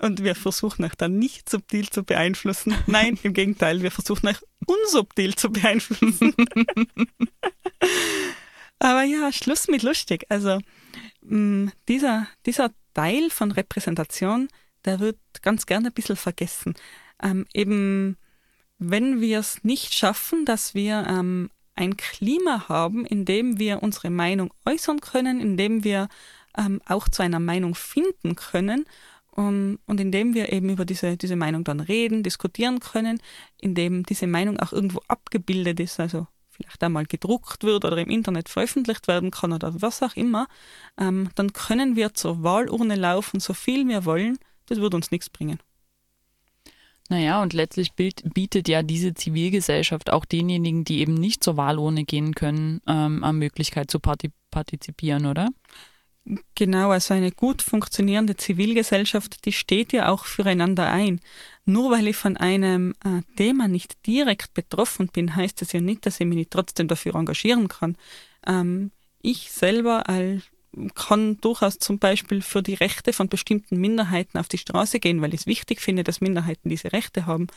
Und wir versuchen euch dann nicht subtil zu beeinflussen. Nein, im Gegenteil, wir versuchen euch unsubtil zu beeinflussen. Aber ja, Schluss mit lustig. Also mm, dieser, dieser Teil von Repräsentation, der wird ganz gerne ein bisschen vergessen. Ähm, eben, wenn wir es nicht schaffen, dass wir ähm, ein Klima haben, in dem wir unsere Meinung äußern können, in dem wir ähm, auch zu einer Meinung finden können um, und in dem wir eben über diese, diese Meinung dann reden, diskutieren können, in dem diese Meinung auch irgendwo abgebildet ist, also vielleicht einmal gedruckt wird oder im Internet veröffentlicht werden kann oder was auch immer, ähm, dann können wir zur Wahlurne laufen, so viel wir wollen. Das wird uns nichts bringen. Naja, und letztlich bietet ja diese Zivilgesellschaft auch denjenigen, die eben nicht zur Wahlurne gehen können, ähm, eine Möglichkeit zu partizipieren, oder? Genau, also eine gut funktionierende Zivilgesellschaft, die steht ja auch füreinander ein. Nur weil ich von einem äh, Thema nicht direkt betroffen bin, heißt das ja nicht, dass ich mich nicht trotzdem dafür engagieren kann. Ähm, ich selber all, kann durchaus zum Beispiel für die Rechte von bestimmten Minderheiten auf die Straße gehen, weil ich es wichtig finde, dass Minderheiten diese Rechte haben,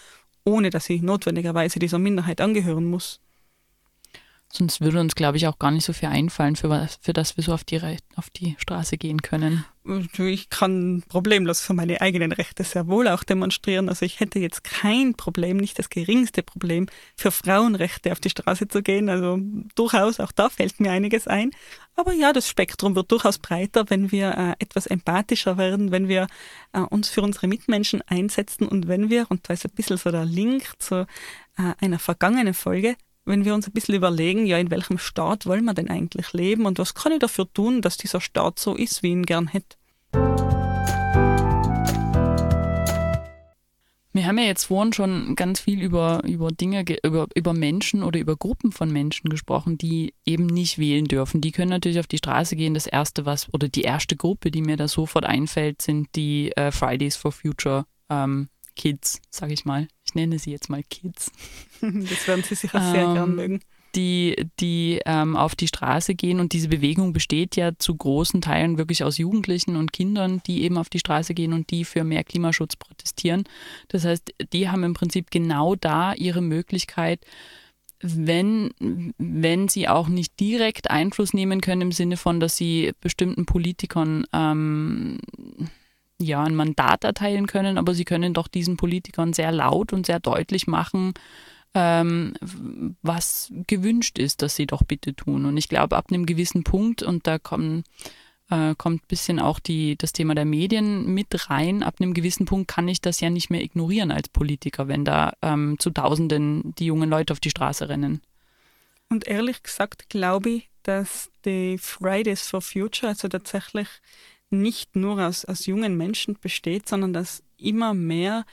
ohne dass ich notwendigerweise dieser Minderheit angehören muss. Sonst würde uns, glaube ich, auch gar nicht so viel einfallen, für, was, für das wir so auf die, auf die Straße gehen können. Ich kann problemlos für meine eigenen Rechte sehr wohl auch demonstrieren. Also ich hätte jetzt kein Problem, nicht das geringste Problem, für Frauenrechte auf die Straße zu gehen. Also durchaus, auch da fällt mir einiges ein. Aber ja, das Spektrum wird durchaus breiter, wenn wir äh, etwas empathischer werden, wenn wir äh, uns für unsere Mitmenschen einsetzen und wenn wir, und da ist ein bisschen so der Link zu äh, einer vergangenen Folge, wenn wir uns ein bisschen überlegen, ja, in welchem Staat wollen wir denn eigentlich leben und was kann ich dafür tun, dass dieser Staat so ist, wie ich ihn gern hätte. Wir haben ja jetzt vorhin schon ganz viel über, über Dinge, über, über Menschen oder über Gruppen von Menschen gesprochen, die eben nicht wählen dürfen. Die können natürlich auf die Straße gehen. Das erste, was, oder die erste Gruppe, die mir da sofort einfällt, sind die äh, Fridays for Future ähm, Kids, sage ich mal. Ich nenne sie jetzt mal Kids. Das werden sie sicher sehr ähm, gern mögen. Die, die ähm, auf die Straße gehen und diese Bewegung besteht ja zu großen Teilen wirklich aus Jugendlichen und Kindern, die eben auf die Straße gehen und die für mehr Klimaschutz protestieren. Das heißt, die haben im Prinzip genau da ihre Möglichkeit, wenn, wenn sie auch nicht direkt Einfluss nehmen können im Sinne von, dass sie bestimmten Politikern ähm, ja, ein Mandat erteilen können, aber sie können doch diesen Politikern sehr laut und sehr deutlich machen, ähm, was gewünscht ist, dass sie doch bitte tun. Und ich glaube, ab einem gewissen Punkt, und da kommen, äh, kommt ein bisschen auch die, das Thema der Medien mit rein, ab einem gewissen Punkt kann ich das ja nicht mehr ignorieren als Politiker, wenn da ähm, zu Tausenden die jungen Leute auf die Straße rennen. Und ehrlich gesagt glaube ich, dass die Fridays for Future, also tatsächlich nicht nur aus, aus jungen Menschen besteht, sondern dass immer mehr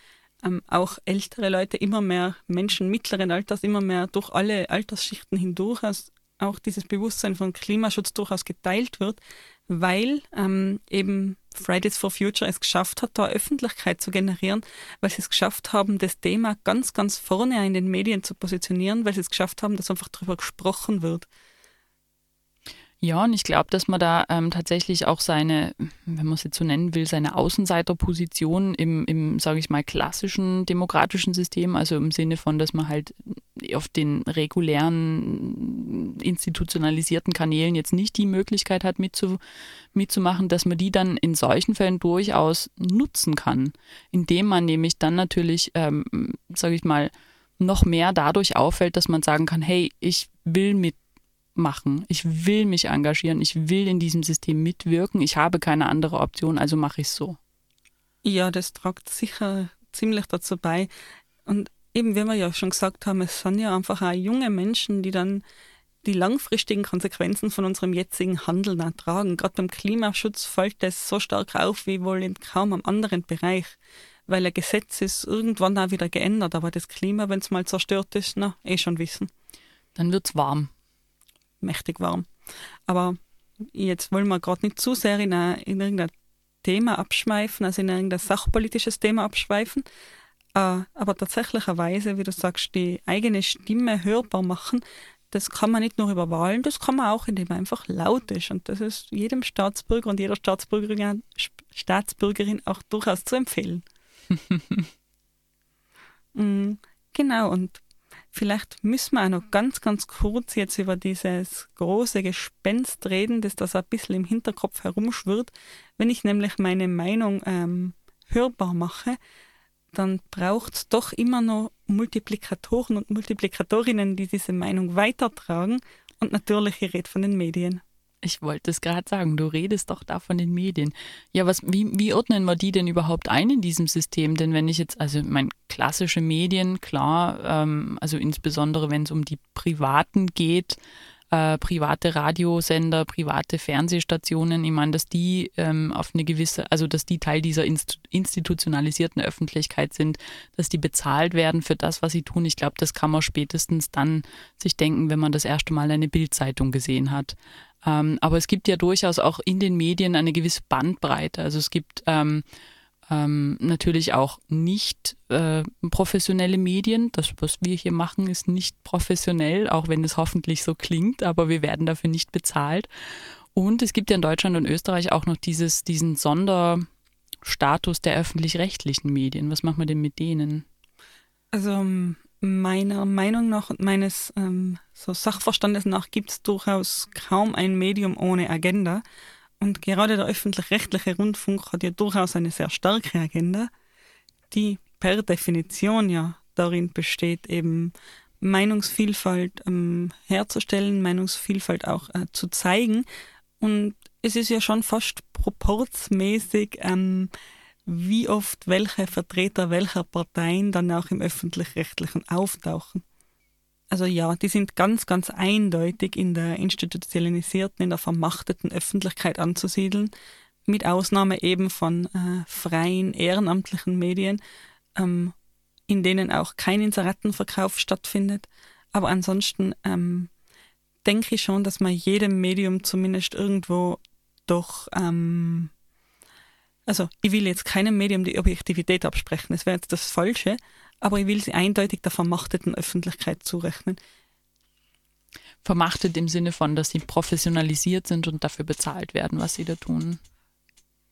ähm, auch ältere Leute, immer mehr Menschen mittleren Alters, immer mehr durch alle Altersschichten hindurch aus, auch dieses Bewusstsein von Klimaschutz durchaus geteilt wird, weil ähm, eben Fridays for Future es geschafft hat, da Öffentlichkeit zu generieren, weil sie es geschafft haben, das Thema ganz, ganz vorne in den Medien zu positionieren, weil sie es geschafft haben, dass einfach darüber gesprochen wird. Ja, und ich glaube, dass man da ähm, tatsächlich auch seine, wenn man es jetzt so nennen will, seine Außenseiterposition im, im sage ich mal, klassischen demokratischen System, also im Sinne von, dass man halt auf den regulären institutionalisierten Kanälen jetzt nicht die Möglichkeit hat, mitzu, mitzumachen, dass man die dann in solchen Fällen durchaus nutzen kann, indem man nämlich dann natürlich, ähm, sage ich mal, noch mehr dadurch auffällt, dass man sagen kann, hey, ich will mit machen. Ich will mich engagieren. Ich will in diesem System mitwirken. Ich habe keine andere Option, also mache ich es so. Ja, das tragt sicher ziemlich dazu bei. Und eben, wie wir ja schon gesagt haben, es sind ja einfach auch junge Menschen, die dann die langfristigen Konsequenzen von unserem jetzigen Handeln ertragen. Gerade beim Klimaschutz fällt das so stark auf wie wohl in kaum einem anderen Bereich, weil ein Gesetz ist irgendwann auch wieder geändert, aber das Klima, wenn es mal zerstört ist, na, eh schon wissen. Dann wird es warm mächtig warm. Aber jetzt wollen wir gerade nicht zu sehr in, eine, in irgendein Thema abschweifen, also in irgendein sachpolitisches Thema abschweifen. Äh, aber tatsächlicherweise, wie du sagst, die eigene Stimme hörbar machen, das kann man nicht nur über Wahlen, das kann man auch, indem man einfach laut ist. Und das ist jedem Staatsbürger und jeder Staatsbürgerin, Staatsbürgerin auch durchaus zu empfehlen. mm, genau, und Vielleicht müssen wir auch noch ganz, ganz kurz jetzt über dieses große Gespenst reden, das da so ein bisschen im Hinterkopf herumschwirrt. Wenn ich nämlich meine Meinung ähm, hörbar mache, dann braucht es doch immer noch Multiplikatoren und Multiplikatorinnen, die diese Meinung weitertragen. Und natürlich, ich rede von den Medien. Ich wollte es gerade sagen, du redest doch da von den Medien. Ja, was, wie, wie ordnen wir die denn überhaupt ein in diesem System? Denn wenn ich jetzt, also mein klassische Medien, klar, ähm, also insbesondere wenn es um die privaten geht, äh, private Radiosender, private Fernsehstationen, ich meine, dass die ähm, auf eine gewisse, also dass die Teil dieser institutionalisierten Öffentlichkeit sind, dass die bezahlt werden für das, was sie tun. Ich glaube, das kann man spätestens dann sich denken, wenn man das erste Mal eine Bildzeitung gesehen hat. Ähm, aber es gibt ja durchaus auch in den Medien eine gewisse Bandbreite. Also es gibt ähm, ähm, natürlich auch nicht äh, professionelle Medien. Das, was wir hier machen, ist nicht professionell, auch wenn es hoffentlich so klingt, aber wir werden dafür nicht bezahlt. Und es gibt ja in Deutschland und Österreich auch noch dieses, diesen Sonderstatus der öffentlich-rechtlichen Medien. Was machen wir denn mit denen? Also ähm, meiner Meinung nach und meines ähm, so Sachverstandes nach gibt es durchaus kaum ein Medium ohne Agenda. Und gerade der öffentlich-rechtliche Rundfunk hat ja durchaus eine sehr starke Agenda, die per Definition ja darin besteht, eben Meinungsvielfalt ähm, herzustellen, Meinungsvielfalt auch äh, zu zeigen. Und es ist ja schon fast proportsmäßig, ähm, wie oft welche Vertreter welcher Parteien dann auch im öffentlich-rechtlichen auftauchen. Also ja, die sind ganz, ganz eindeutig in der institutionalisierten, in der vermachteten Öffentlichkeit anzusiedeln, mit Ausnahme eben von äh, freien, ehrenamtlichen Medien, ähm, in denen auch kein Inserettenverkauf stattfindet. Aber ansonsten ähm, denke ich schon, dass man jedem Medium zumindest irgendwo doch, ähm, also ich will jetzt keinem Medium die Objektivität absprechen, das wäre jetzt das Falsche, aber ich will sie eindeutig der vermachteten Öffentlichkeit zurechnen. Vermachtet im Sinne von, dass sie professionalisiert sind und dafür bezahlt werden, was sie da tun.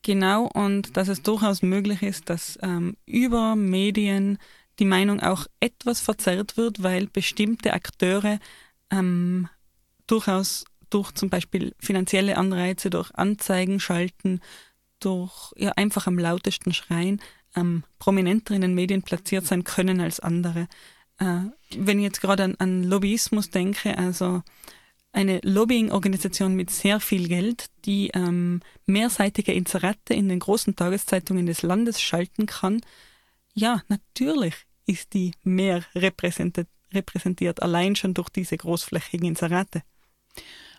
Genau, und dass es durchaus möglich ist, dass ähm, über Medien die Meinung auch etwas verzerrt wird, weil bestimmte Akteure ähm, durchaus durch zum Beispiel finanzielle Anreize, durch Anzeigen schalten, durch ja, einfach am lautesten schreien, ähm, prominenter in den Medien platziert sein können als andere. Äh, wenn ich jetzt gerade an, an Lobbyismus denke, also eine Lobbying-Organisation mit sehr viel Geld, die ähm, mehrseitige Inserate in den großen Tageszeitungen des Landes schalten kann, ja, natürlich ist die mehr repräsentiert, repräsentiert allein schon durch diese großflächigen Inserate.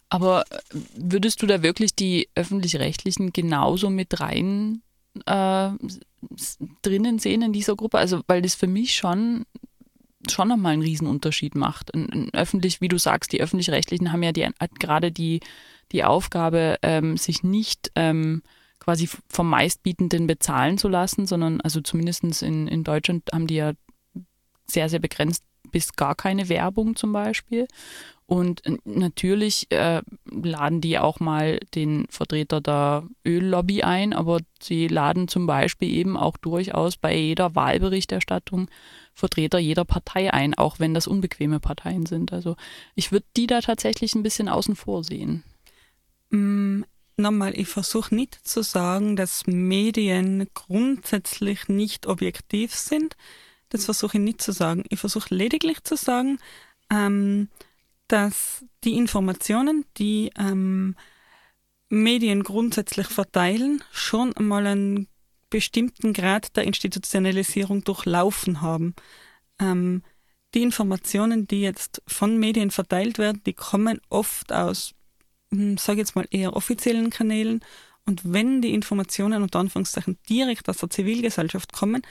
Aber äh, würdest du da wirklich die öffentlich-rechtlichen genauso mit rein äh, drinnen sehen in dieser Gruppe? Also, weil das für mich schon schon nochmal einen Riesenunterschied macht. Ein, ein öffentlich, wie du sagst, die öffentlich-rechtlichen haben ja die, gerade die, die Aufgabe, ähm, sich nicht ähm, quasi vom Meistbietenden bezahlen zu lassen, sondern also zumindest in, in Deutschland haben die ja sehr, sehr begrenzt bis gar keine Werbung zum Beispiel. Und natürlich äh, laden die auch mal den Vertreter der Öllobby ein, aber sie laden zum Beispiel eben auch durchaus bei jeder Wahlberichterstattung Vertreter jeder Partei ein, auch wenn das unbequeme Parteien sind. Also ich würde die da tatsächlich ein bisschen außen vor sehen. Mm, nochmal, ich versuche nicht zu sagen, dass Medien grundsätzlich nicht objektiv sind. Das versuche ich nicht zu sagen. Ich versuche lediglich zu sagen, ähm, dass die Informationen, die ähm, Medien grundsätzlich verteilen, schon einmal einen bestimmten Grad der Institutionalisierung durchlaufen haben. Ähm, die Informationen, die jetzt von Medien verteilt werden, die kommen oft aus, hm, sage jetzt mal eher offiziellen Kanälen. Und wenn die Informationen unter Anführungszeichen direkt aus der Zivilgesellschaft kommen,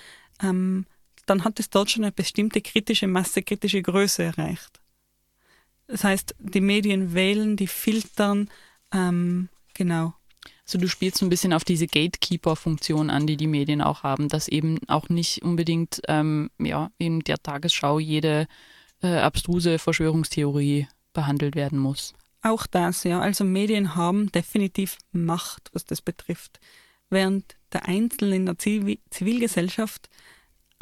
ähm, dann hat es dort schon eine bestimmte kritische Masse, kritische Größe erreicht. Das heißt, die Medien wählen, die filtern, ähm, genau. Also du spielst so ein bisschen auf diese Gatekeeper-Funktion an, die die Medien auch haben, dass eben auch nicht unbedingt ähm, ja, in der Tagesschau jede äh, abstruse Verschwörungstheorie behandelt werden muss. Auch das, ja. Also Medien haben definitiv Macht, was das betrifft. Während der Einzelne in der Zivilgesellschaft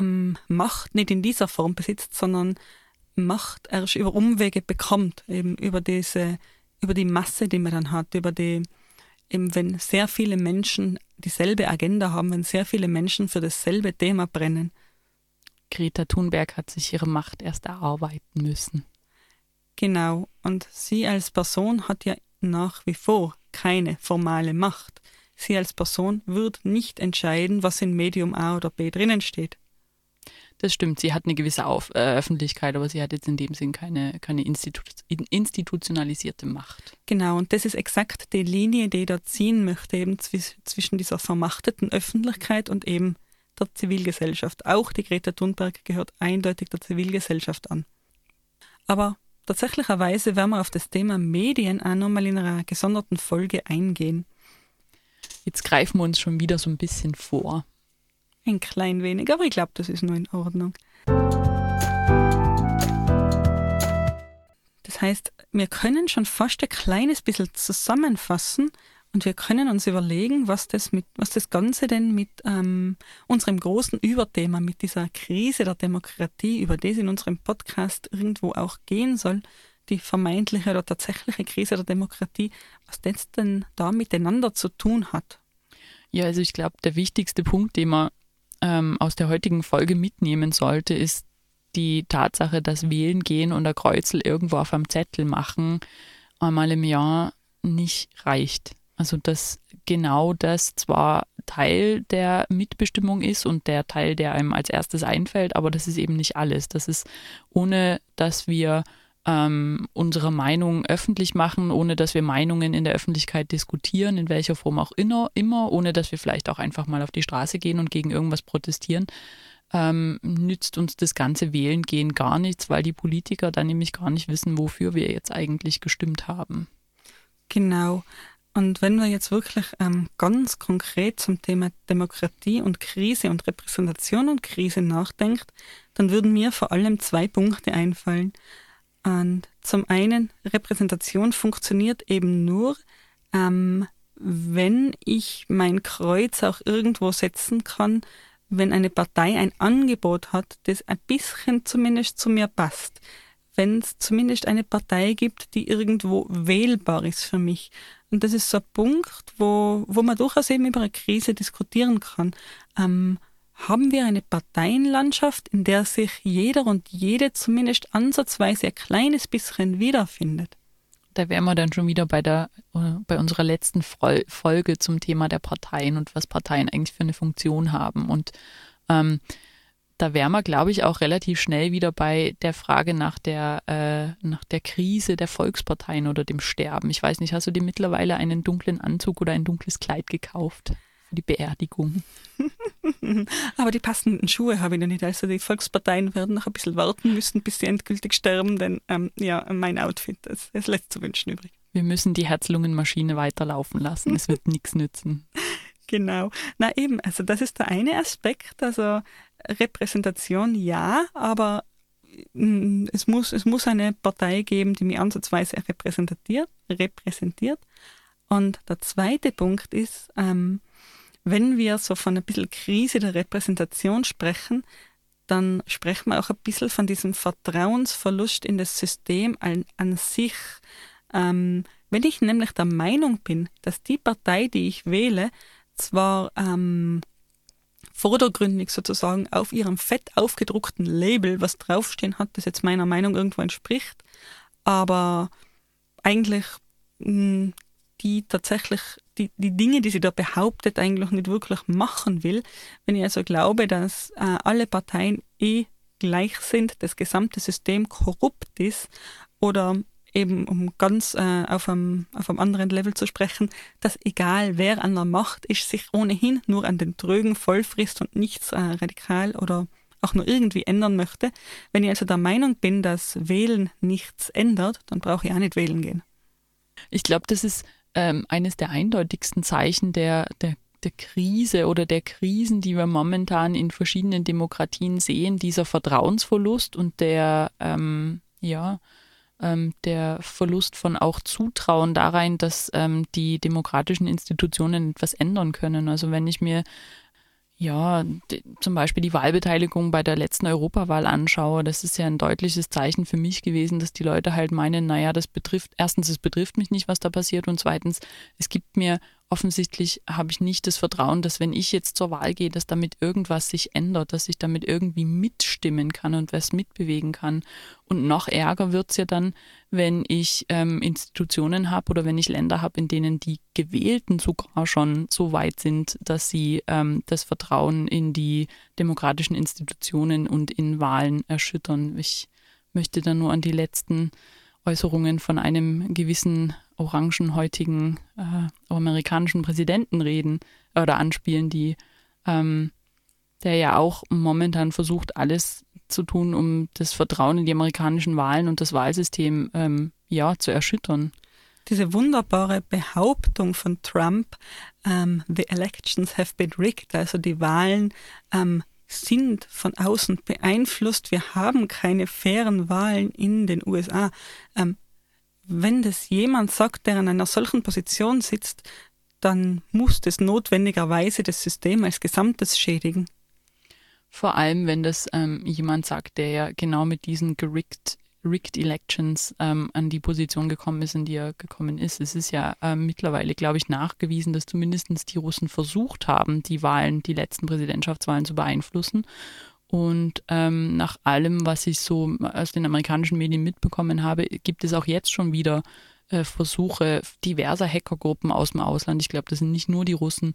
ähm, Macht nicht in dieser Form besitzt, sondern Macht erst über Umwege bekommt, eben über diese, über die Masse, die man dann hat, über die, eben wenn sehr viele Menschen dieselbe Agenda haben, wenn sehr viele Menschen für dasselbe Thema brennen. Greta Thunberg hat sich ihre Macht erst erarbeiten müssen. Genau, und sie als Person hat ja nach wie vor keine formale Macht. Sie als Person wird nicht entscheiden, was in Medium A oder B drinnen steht. Das stimmt, sie hat eine gewisse Auf äh, Öffentlichkeit, aber sie hat jetzt in dem Sinn keine, keine Institu institutionalisierte Macht. Genau, und das ist exakt die Linie, die ich da ziehen möchte, eben zwischen dieser vermachteten Öffentlichkeit und eben der Zivilgesellschaft. Auch die Greta Thunberg gehört eindeutig der Zivilgesellschaft an. Aber tatsächlicherweise werden wir auf das Thema Medien auch nochmal in einer gesonderten Folge eingehen. Jetzt greifen wir uns schon wieder so ein bisschen vor. Ein klein wenig, aber ich glaube, das ist nur in Ordnung. Das heißt, wir können schon fast ein kleines bisschen zusammenfassen und wir können uns überlegen, was das, mit, was das Ganze denn mit ähm, unserem großen Überthema, mit dieser Krise der Demokratie, über das in unserem Podcast irgendwo auch gehen soll, die vermeintliche oder tatsächliche Krise der Demokratie, was das denn da miteinander zu tun hat. Ja, also ich glaube, der wichtigste Punkt, den man ähm, aus der heutigen Folge mitnehmen sollte, ist die Tatsache, dass Wählen gehen und ein Kreuzel irgendwo auf einem Zettel machen, einmal im Jahr nicht reicht. Also dass genau das zwar Teil der Mitbestimmung ist und der Teil, der einem als erstes einfällt, aber das ist eben nicht alles. Das ist, ohne dass wir ähm, unsere Meinung öffentlich machen, ohne dass wir Meinungen in der Öffentlichkeit diskutieren, in welcher Form auch immer, immer ohne dass wir vielleicht auch einfach mal auf die Straße gehen und gegen irgendwas protestieren, ähm, nützt uns das ganze Wählen gehen gar nichts, weil die Politiker dann nämlich gar nicht wissen, wofür wir jetzt eigentlich gestimmt haben. Genau. Und wenn wir jetzt wirklich ähm, ganz konkret zum Thema Demokratie und Krise und Repräsentation und Krise nachdenkt, dann würden mir vor allem zwei Punkte einfallen. Und zum einen, Repräsentation funktioniert eben nur, ähm, wenn ich mein Kreuz auch irgendwo setzen kann, wenn eine Partei ein Angebot hat, das ein bisschen zumindest zu mir passt. Wenn es zumindest eine Partei gibt, die irgendwo wählbar ist für mich. Und das ist so ein Punkt, wo, wo man durchaus eben über eine Krise diskutieren kann. Ähm, haben wir eine Parteienlandschaft, in der sich jeder und jede zumindest ansatzweise ein kleines bisschen wiederfindet? Da wären wir dann schon wieder bei der äh, bei unserer letzten Folge zum Thema der Parteien und was Parteien eigentlich für eine Funktion haben. Und ähm, da wären wir, glaube ich, auch relativ schnell wieder bei der Frage nach der, äh, nach der Krise der Volksparteien oder dem Sterben. Ich weiß nicht, hast du dir mittlerweile einen dunklen Anzug oder ein dunkles Kleid gekauft für die Beerdigung? Aber die passenden Schuhe habe ich noch nicht. Also die Volksparteien werden noch ein bisschen warten müssen, bis sie endgültig sterben, denn ähm, ja, mein Outfit, das, das lässt zu wünschen übrig. Wir müssen die Herzlungenmaschine weiterlaufen lassen. Es wird nichts nützen. Genau. Na eben, also das ist der eine Aspekt. Also Repräsentation ja, aber mm, es muss, es muss eine Partei geben, die mich ansatzweise repräsentiert. repräsentiert. Und der zweite Punkt ist, ähm, wenn wir so von ein bisschen Krise der Repräsentation sprechen, dann sprechen wir auch ein bisschen von diesem Vertrauensverlust in das System an, an sich. Ähm, wenn ich nämlich der Meinung bin, dass die Partei, die ich wähle, zwar ähm, vordergründig sozusagen auf ihrem fett aufgedruckten Label was draufstehen hat, das jetzt meiner Meinung irgendwo entspricht, aber eigentlich mh, hm, die tatsächlich die, die Dinge, die sie da behauptet, eigentlich nicht wirklich machen will. Wenn ich also glaube, dass äh, alle Parteien eh gleich sind, das gesamte System korrupt ist oder eben um ganz äh, auf, einem, auf einem anderen Level zu sprechen, dass egal wer an der Macht ist, sich ohnehin nur an den Trögen vollfrisst und nichts äh, radikal oder auch nur irgendwie ändern möchte. Wenn ich also der Meinung bin, dass Wählen nichts ändert, dann brauche ich auch nicht wählen gehen. Ich glaube, das ist ähm, eines der eindeutigsten Zeichen der, der der Krise oder der Krisen, die wir momentan in verschiedenen Demokratien sehen, dieser Vertrauensverlust und der, ähm, ja, ähm, der Verlust von auch Zutrauen darein, dass ähm, die demokratischen Institutionen etwas ändern können. Also wenn ich mir ja, die, zum Beispiel die Wahlbeteiligung bei der letzten Europawahl anschaue, das ist ja ein deutliches Zeichen für mich gewesen, dass die Leute halt meinen, naja, das betrifft, erstens, es betrifft mich nicht, was da passiert und zweitens, es gibt mir offensichtlich habe ich nicht das Vertrauen, dass wenn ich jetzt zur Wahl gehe, dass damit irgendwas sich ändert, dass ich damit irgendwie mitstimmen kann und was mitbewegen kann. Und noch ärger wird es ja dann, wenn ich ähm, Institutionen habe oder wenn ich Länder habe, in denen die Gewählten sogar schon so weit sind, dass sie ähm, das Vertrauen in die demokratischen Institutionen und in Wahlen erschüttern. Ich möchte da nur an die letzten Äußerungen von einem gewissen orangenhäutigen äh, amerikanischen Präsidenten reden oder anspielen, die ähm, der ja auch momentan versucht, alles zu tun, um das Vertrauen in die amerikanischen Wahlen und das Wahlsystem ähm, ja, zu erschüttern. Diese wunderbare Behauptung von Trump, ähm, the elections have been rigged, also die Wahlen ähm, sind von außen beeinflusst, wir haben keine fairen Wahlen in den USA. Ähm, wenn das jemand sagt, der in einer solchen Position sitzt, dann muss das notwendigerweise das System als Gesamtes schädigen. Vor allem, wenn das ähm, jemand sagt, der ja genau mit diesen gerigged, rigged Elections ähm, an die Position gekommen ist, in die er gekommen ist. Es ist ja ähm, mittlerweile, glaube ich, nachgewiesen, dass zumindest die Russen versucht haben, die Wahlen, die letzten Präsidentschaftswahlen zu beeinflussen. Und ähm, nach allem, was ich so aus den amerikanischen Medien mitbekommen habe, gibt es auch jetzt schon wieder äh, Versuche diverser Hackergruppen aus dem Ausland. Ich glaube, das sind nicht nur die Russen,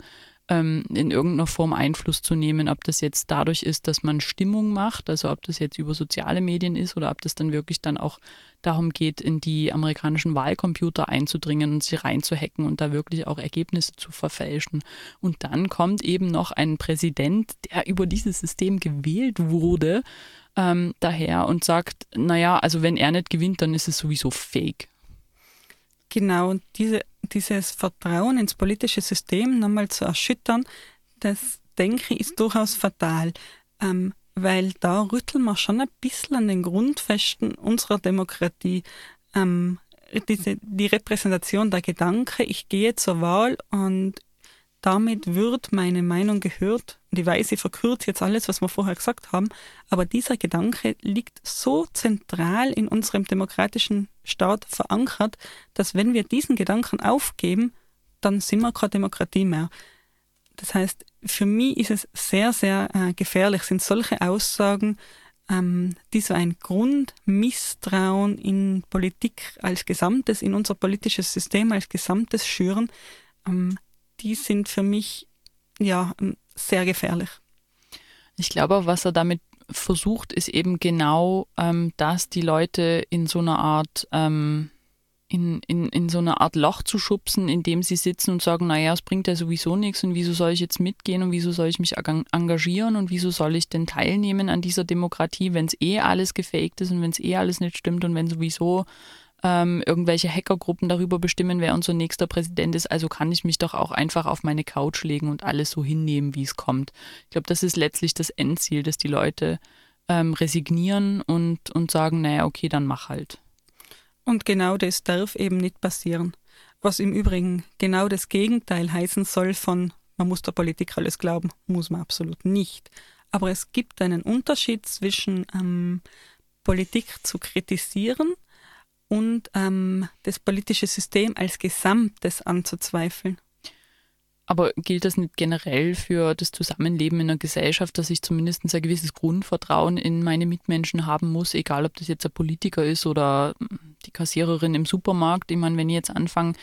ähm, in irgendeiner Form Einfluss zu nehmen, ob das jetzt dadurch ist, dass man Stimmung macht, also ob das jetzt über soziale Medien ist oder ob das dann wirklich dann auch darum geht, in die amerikanischen Wahlcomputer einzudringen und sie reinzuhacken und da wirklich auch Ergebnisse zu verfälschen. Und dann kommt eben noch ein Präsident, der über dieses System gewählt wurde, ähm, daher und sagt, naja, also wenn er nicht gewinnt, dann ist es sowieso fake. Genau, und diese, dieses Vertrauen ins politische System nochmal zu erschüttern, das denke ich, ist durchaus fatal, ähm, weil da rütteln wir schon ein bisschen an den Grundfesten unserer Demokratie. Ähm, diese, die Repräsentation der Gedanke, ich gehe zur Wahl und damit wird meine Meinung gehört. Und ich weiß, ich verkürze jetzt alles, was wir vorher gesagt haben, aber dieser Gedanke liegt so zentral in unserem demokratischen Staat verankert, dass wenn wir diesen Gedanken aufgeben, dann sind wir keine Demokratie mehr. Das heißt, für mich ist es sehr, sehr äh, gefährlich, sind solche Aussagen, ähm, die so ein Grundmisstrauen in Politik als Gesamtes, in unser politisches System als Gesamtes schüren, ähm, die sind für mich ja sehr gefährlich. Ich glaube, was er damit versucht, ist eben genau, ähm, dass die Leute in so einer Art ähm, in, in, in so eine Art Loch zu schubsen, in dem sie sitzen und sagen, naja, es bringt ja sowieso nichts und wieso soll ich jetzt mitgehen und wieso soll ich mich engagieren und wieso soll ich denn teilnehmen an dieser Demokratie, wenn es eh alles gefaked ist und wenn es eh alles nicht stimmt und wenn sowieso ähm, irgendwelche Hackergruppen darüber bestimmen, wer unser nächster Präsident ist. Also kann ich mich doch auch einfach auf meine Couch legen und alles so hinnehmen, wie es kommt. Ich glaube, das ist letztlich das Endziel, dass die Leute ähm, resignieren und, und sagen, naja, okay, dann mach halt. Und genau das darf eben nicht passieren. Was im Übrigen genau das Gegenteil heißen soll von, man muss der Politik alles glauben, muss man absolut nicht. Aber es gibt einen Unterschied zwischen ähm, Politik zu kritisieren und ähm, das politische System als Gesamtes anzuzweifeln. Aber gilt das nicht generell für das Zusammenleben in einer Gesellschaft, dass ich zumindest ein gewisses Grundvertrauen in meine Mitmenschen haben muss, egal ob das jetzt ein Politiker ist oder die Kassiererin im Supermarkt? Ich meine, wenn ich jetzt anfange,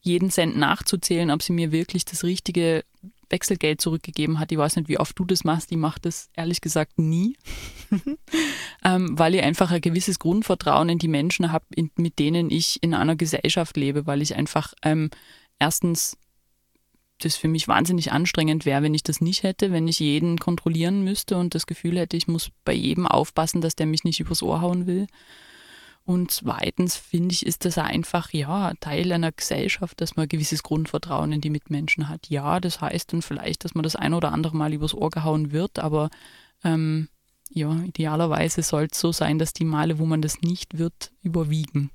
jeden Cent nachzuzählen, ob sie mir wirklich das richtige Wechselgeld zurückgegeben hat. Ich weiß nicht, wie oft du das machst. Ich mache das ehrlich gesagt nie, ähm, weil ich einfach ein gewisses Grundvertrauen in die Menschen habe, mit denen ich in einer Gesellschaft lebe, weil ich einfach ähm, erstens das für mich wahnsinnig anstrengend wäre, wenn ich das nicht hätte, wenn ich jeden kontrollieren müsste und das Gefühl hätte, ich muss bei jedem aufpassen, dass der mich nicht übers Ohr hauen will. Und zweitens finde ich, ist das einfach, ja, Teil einer Gesellschaft, dass man ein gewisses Grundvertrauen in die Mitmenschen hat. Ja, das heißt dann vielleicht, dass man das ein oder andere Mal übers Ohr gehauen wird, aber ähm, ja, idealerweise soll es so sein, dass die Male, wo man das nicht wird, überwiegen.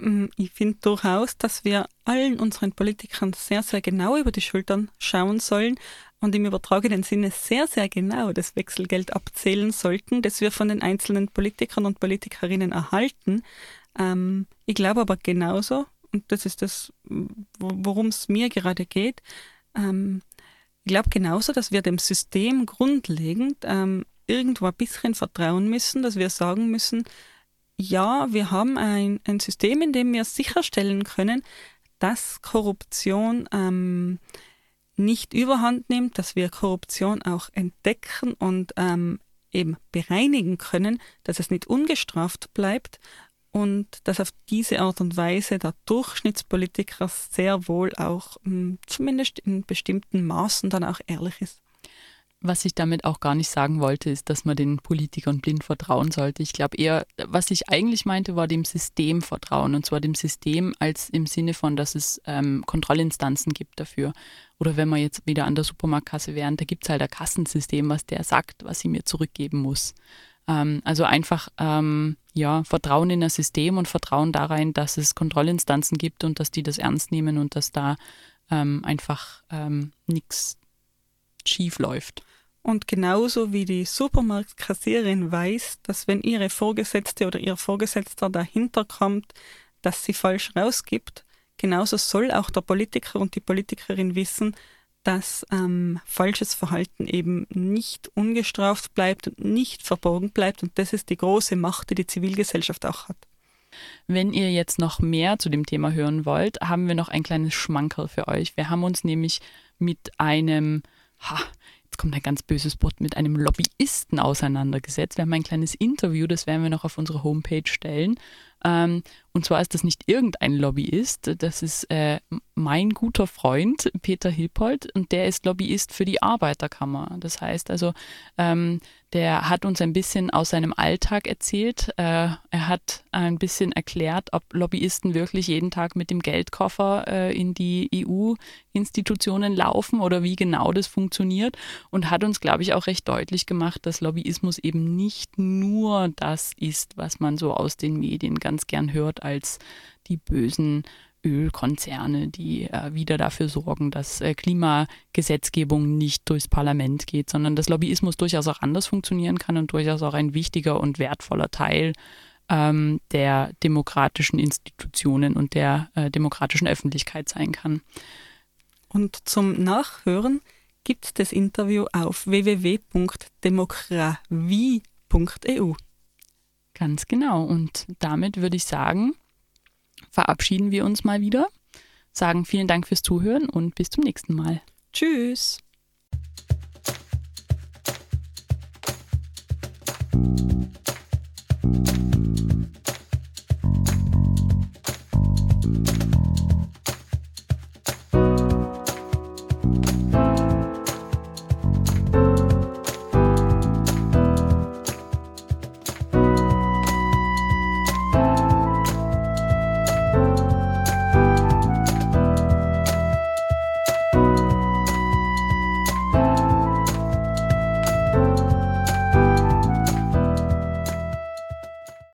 Mm, ich finde durchaus, dass wir allen unseren Politikern sehr, sehr genau über die Schultern schauen sollen und im übertragenen Sinne sehr, sehr genau das Wechselgeld abzählen sollten, das wir von den einzelnen Politikern und Politikerinnen erhalten. Ähm, ich glaube aber genauso, und das ist das, worum es mir gerade geht, ähm, ich glaube genauso, dass wir dem System grundlegend ähm, irgendwo ein bisschen vertrauen müssen, dass wir sagen müssen, ja, wir haben ein, ein System, in dem wir sicherstellen können, dass Korruption ähm, nicht überhand nimmt, dass wir Korruption auch entdecken und ähm, eben bereinigen können, dass es nicht ungestraft bleibt und dass auf diese Art und Weise der Durchschnittspolitiker sehr wohl auch mh, hm, zumindest in bestimmten Maßen dann auch ehrlich ist. Was ich damit auch gar nicht sagen wollte, ist, dass man den Politikern blind vertrauen sollte. Ich glaube eher, was ich eigentlich meinte, war dem System vertrauen. Und zwar dem System als im Sinne von, dass es ähm, Kontrollinstanzen gibt dafür. Oder wenn wir jetzt wieder an der Supermarktkasse wären, da gibt es halt ein Kassensystem, was der sagt, was sie mir zurückgeben muss. Ähm, also einfach ähm, ja, Vertrauen in das System und Vertrauen darein, dass es Kontrollinstanzen gibt und dass die das ernst nehmen und dass da ähm, einfach ähm, nichts schief läuft. Und genauso wie die Supermarktkassierin weiß, dass wenn ihre Vorgesetzte oder ihr Vorgesetzter dahinter kommt, dass sie falsch rausgibt, genauso soll auch der Politiker und die Politikerin wissen, dass ähm, falsches Verhalten eben nicht ungestraft bleibt und nicht verborgen bleibt. Und das ist die große Macht, die die Zivilgesellschaft auch hat. Wenn ihr jetzt noch mehr zu dem Thema hören wollt, haben wir noch ein kleines Schmankerl für euch. Wir haben uns nämlich mit einem ha, jetzt kommt ein ganz böses Wort, mit einem Lobbyisten auseinandergesetzt. Wir haben ein kleines Interview, das werden wir noch auf unsere Homepage stellen. Ähm, und zwar ist das nicht irgendein Lobbyist, das ist äh, mein guter Freund Peter Hilpold und der ist Lobbyist für die Arbeiterkammer. Das heißt also, ähm, der hat uns ein bisschen aus seinem Alltag erzählt. Äh, er hat ein bisschen erklärt, ob Lobbyisten wirklich jeden Tag mit dem Geldkoffer äh, in die EU-Institutionen laufen oder wie genau das funktioniert und hat uns, glaube ich, auch recht deutlich gemacht, dass Lobbyismus eben nicht nur das ist, was man so aus den Medien ganz gern hört als die bösen Ölkonzerne, die äh, wieder dafür sorgen, dass äh, Klimagesetzgebung nicht durchs Parlament geht, sondern dass Lobbyismus durchaus auch anders funktionieren kann und durchaus auch ein wichtiger und wertvoller Teil ähm, der demokratischen Institutionen und der äh, demokratischen Öffentlichkeit sein kann. Und zum Nachhören gibt es das Interview auf www.demokravie.eu. Ganz genau. Und damit würde ich sagen, verabschieden wir uns mal wieder, sagen vielen Dank fürs Zuhören und bis zum nächsten Mal. Tschüss.